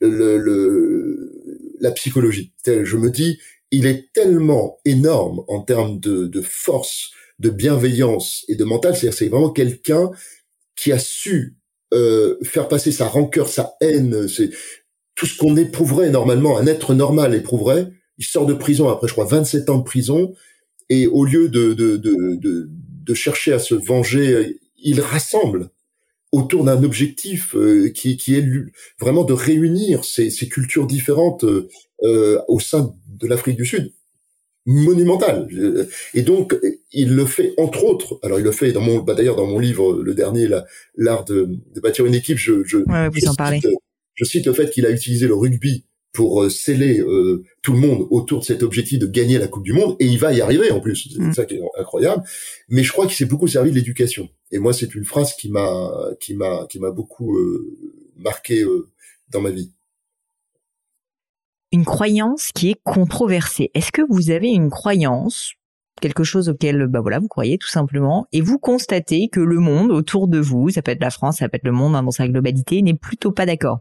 le, le la psychologie. Je me dis, il est tellement énorme en termes de, de force, de bienveillance et de mental. C'est vraiment quelqu'un qui a su euh, faire passer sa rancœur, sa haine, c'est tout ce qu'on éprouverait normalement, un être normal éprouverait. Il sort de prison après, je crois, 27 ans de prison, et au lieu de, de, de, de, de chercher à se venger, il rassemble autour d'un objectif euh, qui, qui est vraiment de réunir ces, ces cultures différentes euh, au sein de l'Afrique du Sud monumental. Et donc, il le fait entre autres. Alors, il le fait dans mon, bah, d'ailleurs dans mon livre, le dernier, l'art de, de, bâtir une équipe. Je, je, parlez. je cite le fait qu'il a utilisé le rugby pour euh, sceller euh, tout le monde autour de cet objectif de gagner la Coupe du Monde, et il va y arriver en plus. C'est mm. ça qui est incroyable. Mais je crois qu'il s'est beaucoup servi de l'éducation. Et moi, c'est une phrase qui m'a, qui m'a, qui m'a beaucoup euh, marqué dans ma vie une croyance qui est controversée. Est-ce que vous avez une croyance, quelque chose auquel bah voilà vous croyez tout simplement, et vous constatez que le monde autour de vous, ça peut être la France, ça peut être le monde hein, dans sa globalité, n'est plutôt pas d'accord?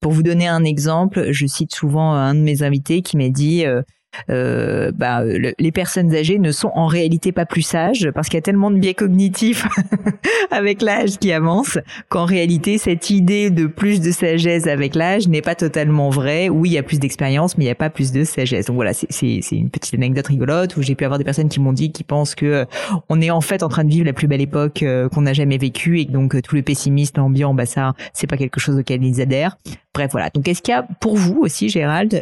Pour vous donner un exemple, je cite souvent un de mes invités qui m'a dit euh, euh, bah, les personnes âgées ne sont en réalité pas plus sages parce qu'il y a tellement de biais cognitifs avec l'âge qui avance qu'en réalité cette idée de plus de sagesse avec l'âge n'est pas totalement vraie. Oui, il y a plus d'expérience, mais il n'y a pas plus de sagesse. Donc voilà, c'est une petite anecdote rigolote où j'ai pu avoir des personnes qui m'ont dit qui pensent que euh, on est en fait en train de vivre la plus belle époque euh, qu'on n'a jamais vécue et que donc tout le pessimisme ambiant, bah ça, c'est pas quelque chose auquel ils adhèrent. Bref, voilà. Donc est-ce qu'il y a pour vous aussi, Gérald,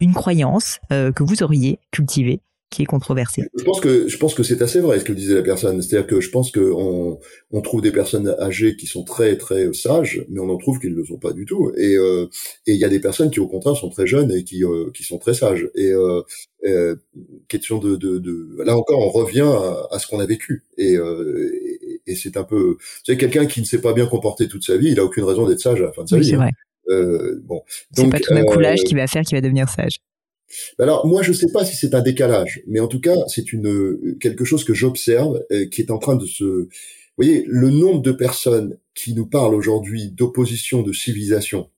une croyance que vous auriez cultivé qui est controversé. Je pense que je pense que c'est assez vrai ce que disait la personne. C'est-à-dire que je pense que on, on trouve des personnes âgées qui sont très très sages, mais on en trouve qui ne le sont pas du tout. Et euh, et il y a des personnes qui au contraire sont très jeunes et qui euh, qui sont très sages. Et euh, euh, question de, de, de là encore on revient à, ce qu'on a vécu. Et, euh, et, et c'est un peu c'est quelqu'un qui ne s'est pas bien comporté toute sa vie, il a aucune raison d'être sage à la fin de sa oui, vie. C'est hein. Euh, bon, c'est pas tout d'un coup l'âge qui va faire qu'il va devenir sage. Alors moi je sais pas si c'est un décalage, mais en tout cas c'est une quelque chose que j'observe euh, qui est en train de se. Vous voyez le nombre de personnes qui nous parlent aujourd'hui d'opposition de civilisation,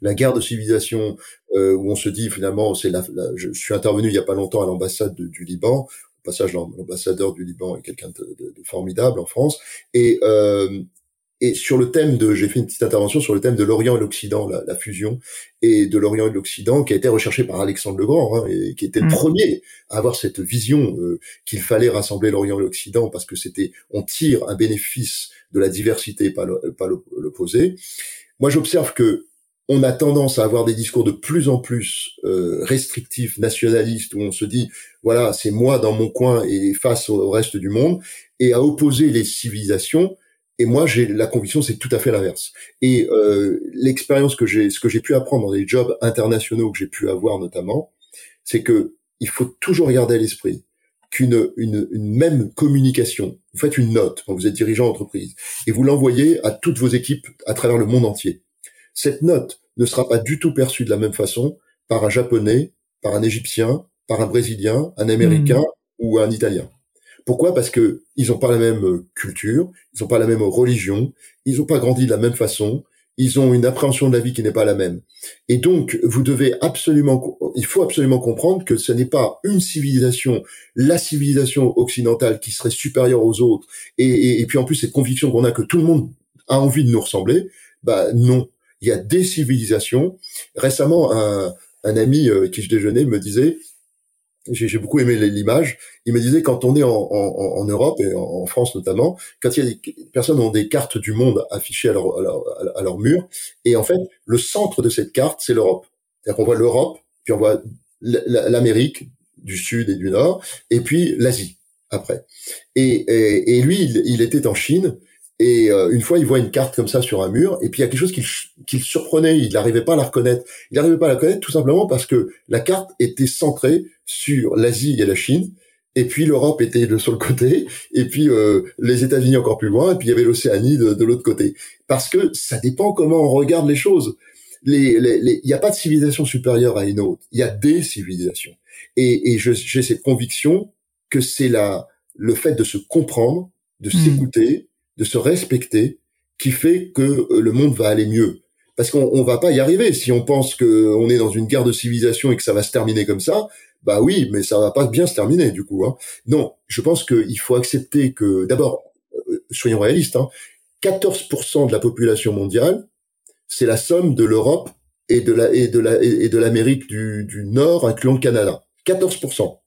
la guerre de civilisation euh, où on se dit finalement c'est la, Je suis intervenu il y a pas longtemps à l'ambassade du Liban. Au passage l'ambassadeur du Liban est quelqu'un de, de, de, formidable en France et euh, et sur le thème de, j'ai fait une petite intervention sur le thème de l'Orient et l'Occident, la, la, fusion, et de l'Orient et de l'Occident, qui a été recherché par Alexandre le Grand, hein, et qui était le mm. premier à avoir cette vision euh, qu'il fallait rassembler l'Orient et l'Occident parce que c'était, on tire un bénéfice de la diversité, pas l'opposé. Moi, j'observe que on a tendance à avoir des discours de plus en plus euh, restrictifs, nationalistes, où on se dit, voilà, c'est moi dans mon coin et face au reste du monde, et à opposer les civilisations et moi, j'ai la conviction, c'est tout à fait l'inverse. Et euh, l'expérience que j'ai, ce que j'ai pu apprendre dans les jobs internationaux que j'ai pu avoir notamment, c'est que il faut toujours garder à l'esprit qu'une une, une, même communication, vous faites une note quand vous êtes dirigeant d'entreprise et vous l'envoyez à toutes vos équipes à travers le monde entier. Cette note ne sera pas du tout perçue de la même façon par un japonais, par un égyptien, par un brésilien, un américain mmh. ou un italien. Pourquoi? Parce que ils n'ont pas la même euh, culture, ils n'ont pas la même religion, ils n'ont pas grandi de la même façon, ils ont une appréhension de la vie qui n'est pas la même. Et donc, vous devez absolument, il faut absolument comprendre que ce n'est pas une civilisation, la civilisation occidentale qui serait supérieure aux autres. Et, puis en plus, cette conviction qu'on a que tout le monde a envie de nous ressembler, bah non. Il y a des civilisations. Récemment, un, un ami euh, qui je déjeunais me disait, j'ai beaucoup aimé l'image. Il me disait quand on est en, en, en Europe et en, France notamment, quand il y a des personnes ont des cartes du monde affichées à leur, à leur, à leur mur, et en fait le centre de cette carte c'est l'Europe. C'est-à-dire qu'on voit l'Europe, puis on voit l'Amérique du Sud et du Nord, et puis l'Asie. après. Et, et, lui, il, était en Chine. Et euh, une fois, il voit une carte comme ça sur un mur, et puis il y a quelque chose qui, le surprenait. Il n'arrivait pas à la reconnaître. Il n'arrivait pas à la reconnaître tout simplement parce que la carte était centrée sur l'Asie et la Chine, et puis l'Europe était de sur le côté, et puis euh, les États-Unis encore plus loin, et puis il y avait l'Océanie de, de l'autre côté. Parce que ça dépend comment on regarde les choses. Il les, n'y a pas de civilisation supérieure à une autre. Il y a des civilisations. Et, et j'ai cette conviction que c'est la le fait de se comprendre, de hmm. s'écouter, de se respecter, qui fait que euh, le monde va aller mieux. Parce qu'on on va pas y arriver si on pense que on est dans une guerre de civilisation et que ça va se terminer comme ça. Bah oui, mais ça va pas bien se terminer du coup. Hein. Non, je pense qu'il faut accepter que d'abord, euh, soyons réalistes, hein, 14% de la population mondiale, c'est la somme de l'Europe et de la et de la et de l'Amérique du, du Nord, incluant le Canada. 14%.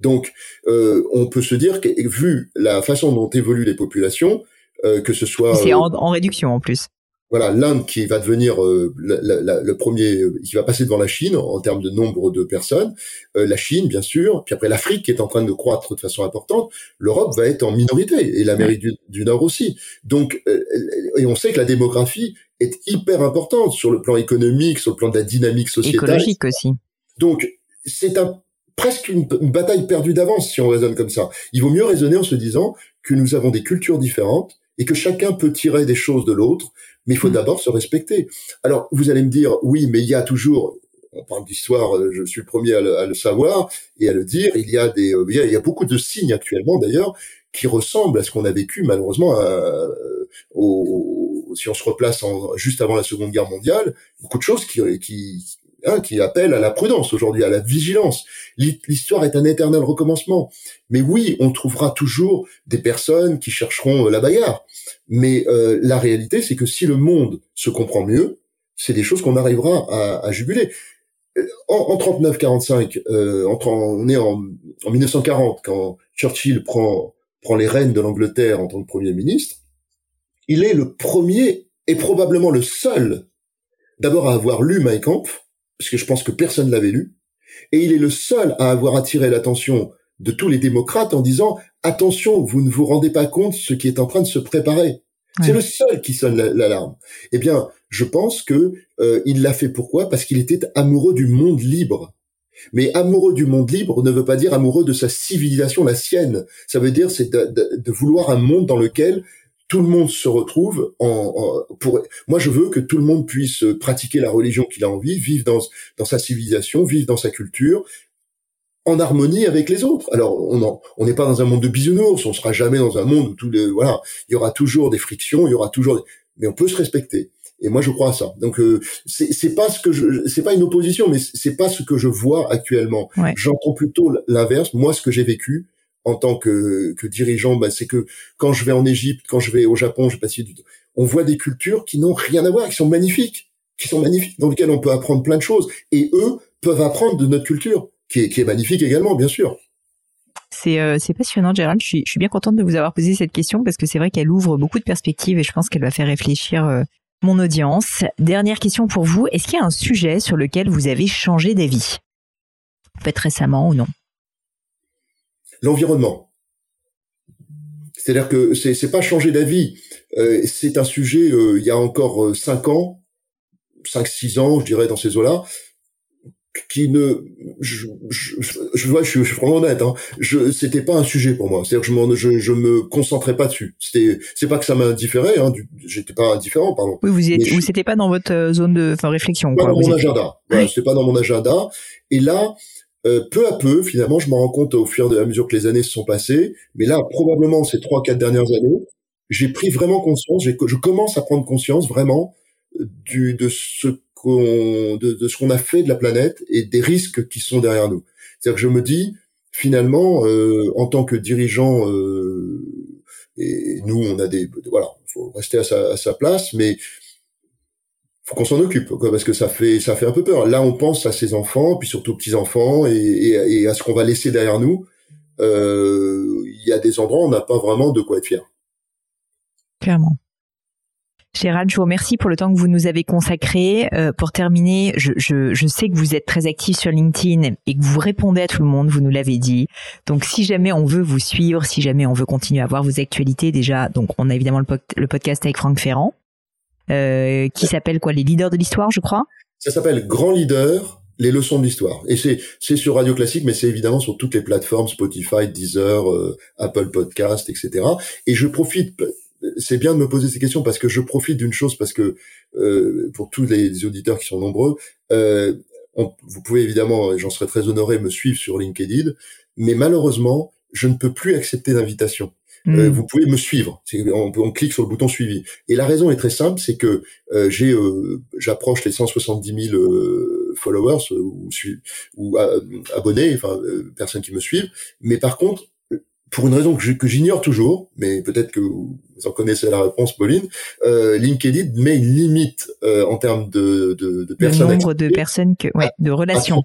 Donc, euh, on peut se dire que vu la façon dont évoluent les populations, euh, que ce soit c'est en, en, réduction en plus. Voilà, l'Inde qui va devenir euh, le premier, qui va passer devant la Chine en, termes de nombre de personnes, euh, la Chine bien sûr, puis après l'Afrique qui est en train de croître de façon importante, l'Europe va être en minorité et l'Amérique du, du, Nord aussi. Donc, euh, et on sait que la démographie est hyper importante sur le plan économique, sur le plan de la dynamique sociétale, écologique aussi. Donc, c'est un presque une, bataille perdue d'avance si on raisonne comme ça. Il vaut mieux raisonner en se disant que nous avons des cultures différentes et que chacun peut tirer des choses de l'autre, mais il faut mm. d'abord se respecter. Alors, vous allez me dire, oui, mais il y a toujours, on parle d'histoire, euh, je suis le premier à le, savoir et à le dire, il y a des, euh, il y a, beaucoup de signes actuellement d'ailleurs qui ressemblent à ce qu'on a vécu malheureusement euh, au, si on se replace en, juste avant la Seconde Guerre mondiale, beaucoup de choses qui, qui, Hein, qui appelle à la prudence aujourd'hui, à la vigilance. L'histoire est un éternel recommencement. Mais oui, on trouvera toujours des personnes qui chercheront la bagarre. Mais euh, la réalité, c'est que si le monde se comprend mieux, c'est des choses qu'on arrivera à, à. Euh, en, en 39-45, euh, on est en, en 1940 quand Churchill prend prend les rênes de l'Angleterre en tant que premier ministre. Il est le premier et probablement le seul d'abord à avoir lu Mein Kampf parce que je pense que personne ne l'avait lu, et il est le seul à avoir attiré l'attention de tous les démocrates en disant attention, vous ne vous rendez pas compte ce qui est en train de se préparer. C'est le seul qui sonne l'alarme. eh bien, je pense que euh, il l'a fait pourquoi? Parce qu'il était amoureux du monde libre. Mais amoureux du monde libre ne veut pas dire amoureux de sa civilisation, la sienne. Ça veut dire c'est de, vouloir un monde dans lequel tout le monde se retrouve en, pour moi je veux que tout le monde puisse pratiquer la religion qu'il a envie vivre dans dans sa civilisation vivre dans sa culture en harmonie avec les autres. Alors on on n'est pas dans un monde de bisounours on sera jamais dans un monde où tous les voilà il y aura toujours des frictions il y aura toujours mais on peut se respecter. Et moi je crois à ça. Donc euh, c'est pas ce que je c'est pas une opposition mais c'est pas ce que je vois actuellement. J'entends plutôt l'inverse. Moi ce que j'ai vécu en tant que, que dirigeant, bah, c'est que quand je vais en Égypte, quand je vais au Japon, je passe du on voit des cultures qui n'ont rien à voir, qui sont magnifiques, qui sont magnifiques, dans lesquelles on peut apprendre plein de choses, et eux peuvent apprendre de notre culture, qui est, qui est magnifique également, bien sûr. C'est euh, passionnant, Gérald. Je suis, je suis bien contente de vous avoir posé cette question parce que c'est vrai qu'elle ouvre beaucoup de perspectives et je pense qu'elle va faire réfléchir euh, mon audience. Dernière question pour vous. Est-ce qu'il y a un sujet sur lequel vous avez changé d'avis? Peut-être récemment ou non? L'environnement. C'est-à-dire que c'est pas changer d'avis. Euh, c'est un sujet. Il y a encore euh, cinq ans, cinq six ans, je dirais dans ces eaux-là, qui ne, je, je, je, vois, je, suis vraiment honnête. Hein, je, c'était pas un sujet pour moi. C'est-à-dire je, je, je me concentrais pas dessus. C'était, c'est pas que ça m'indifférait. Hein, j'étais pas indifférent, pardon. Oui, vous êtes, vous c'était pas dans votre zone de, enfin, réflexion. Pas dans mon agenda. Voilà, c'était pas dans mon agenda. Et là, euh, peu à peu, finalement, je me rends compte au fur et à mesure que les années se sont passées, mais là, probablement ces trois, quatre dernières années, j'ai pris vraiment conscience, je commence à prendre conscience vraiment du, de ce qu'on, de, ce qu'on a fait de la planète et des risques qui sont derrière nous. C'est-à-dire que je me dis, finalement, euh, en tant que dirigeant, euh, et nous, on a des, voilà, faut rester à sa, à sa place, mais faut qu'on s'en occupe, quoi, parce que ça fait ça fait un peu peur. Là, on pense à ses enfants, puis surtout aux petits enfants, et, et, à ce qu'on va laisser derrière nous. Euh, il y a des endroits où on n'a pas vraiment de quoi être fier. Clairement. Gérald, je vous remercie pour le temps que vous nous avez consacré. Euh, pour terminer, je, sais que vous êtes très actif sur LinkedIn et que vous répondez à tout le monde, vous nous l'avez dit. Donc si jamais on veut vous suivre, si jamais on veut continuer à voir vos actualités, déjà, donc on a évidemment le, podcast avec Franck Ferrand, euh, qui s'appelle quoi? Les leaders de l'histoire, je crois? Ça s'appelle Grand Leader, les leçons de l'histoire. Et c'est c'est sur Radio Classique, mais c'est évidemment sur toutes les plateformes Spotify, Deezer, euh, Apple Podcast, etc. Et je profite c'est bien de me poser ces questions parce que je profite d'une chose parce que euh, pour tous les auditeurs qui sont nombreux, euh, vous pouvez évidemment, j'en serais très honoré, me suivre sur LinkedIn, mais malheureusement, je ne peux plus accepter d'invitation. Euh, hmm. vous pouvez me suivre. On, on, clique sur le bouton suivi. Et la raison est très simple, c'est que euh, j'ai, euh, j'approche les 170 000 followers ou, ou abonnés, enfin personnes qui me suivent. Mais par contre, pour une raison que j'ignore toujours, mais peut-être que vous en connaissez la réponse, Pauline, euh, LinkedIn met une limite euh, en termes de, de, de personnes. Le nombre de personnes que, ouais, de relations.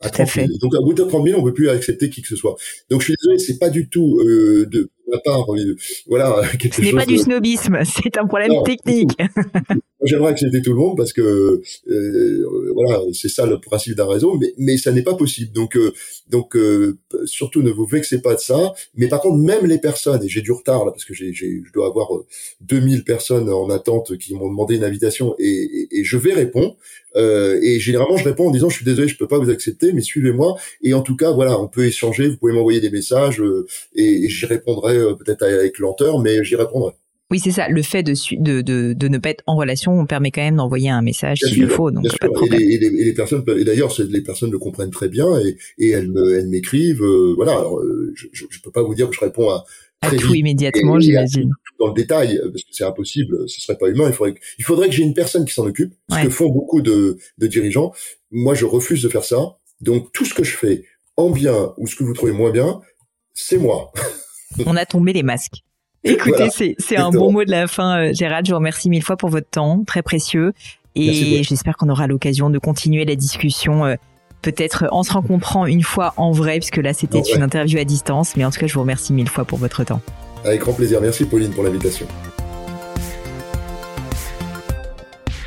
À, à, fait. Donc à bout de 30 000, on peut plus accepter qui que ce soit. Donc je suis désolé, c'est pas du tout euh, de voilà. Quelque Ce n'est pas du snobisme, c'est un problème technique. J'aimerais accepter tout le monde parce que euh, voilà, c'est ça le principe d'un réseau, mais mais ça n'est pas possible. Donc euh, donc euh, surtout ne vous vexez pas de ça. Mais par contre, même les personnes, et j'ai du retard là parce que j'ai je dois avoir 2000 personnes en attente qui m'ont demandé une invitation et, et, et je vais répondre. et généralement, je réponds en disant je suis désolé, je peux pas vous accepter, mais suivez-moi. Et en tout cas, voilà, on peut échanger. Vous pouvez m'envoyer des messages et, et j'y répondrai peut-être avec lenteur, mais j'y répondrai. Oui, c'est ça. Le fait de, de, de, de, ne pas être en relation, on permet quand même d'envoyer un message s'il le faut. Donc pas de et, les, et, les, personnes, et d'ailleurs, les personnes le comprennent très bien et, et elles m'écrivent. Euh, voilà. Alors, euh, je, je, peux pas vous dire que je réponds à à tout immédiatement, j'imagine. Dans le détail, parce que c'est impossible, ce serait pas humain. Il faudrait, il faudrait que j'ai une personne qui s'en occupe, ce que font beaucoup de, de dirigeants. Moi, je refuse de faire ça. Donc, tout ce que je fais, en bien ou ce que vous trouvez moins bien, c'est moi. On a tombé les masques. Écoutez, c'est un bon mot de la fin, euh, Gérald. Je vous remercie mille fois pour votre temps, très précieux. Et j'espère qu'on aura l'occasion de continuer la discussion, euh, peut-être en se rencontrant une fois en vrai, puisque là c'était une interview à distance. Mais en tout cas, je vous remercie mille fois pour votre temps. Avec grand plaisir. Merci Pauline pour l'invitation.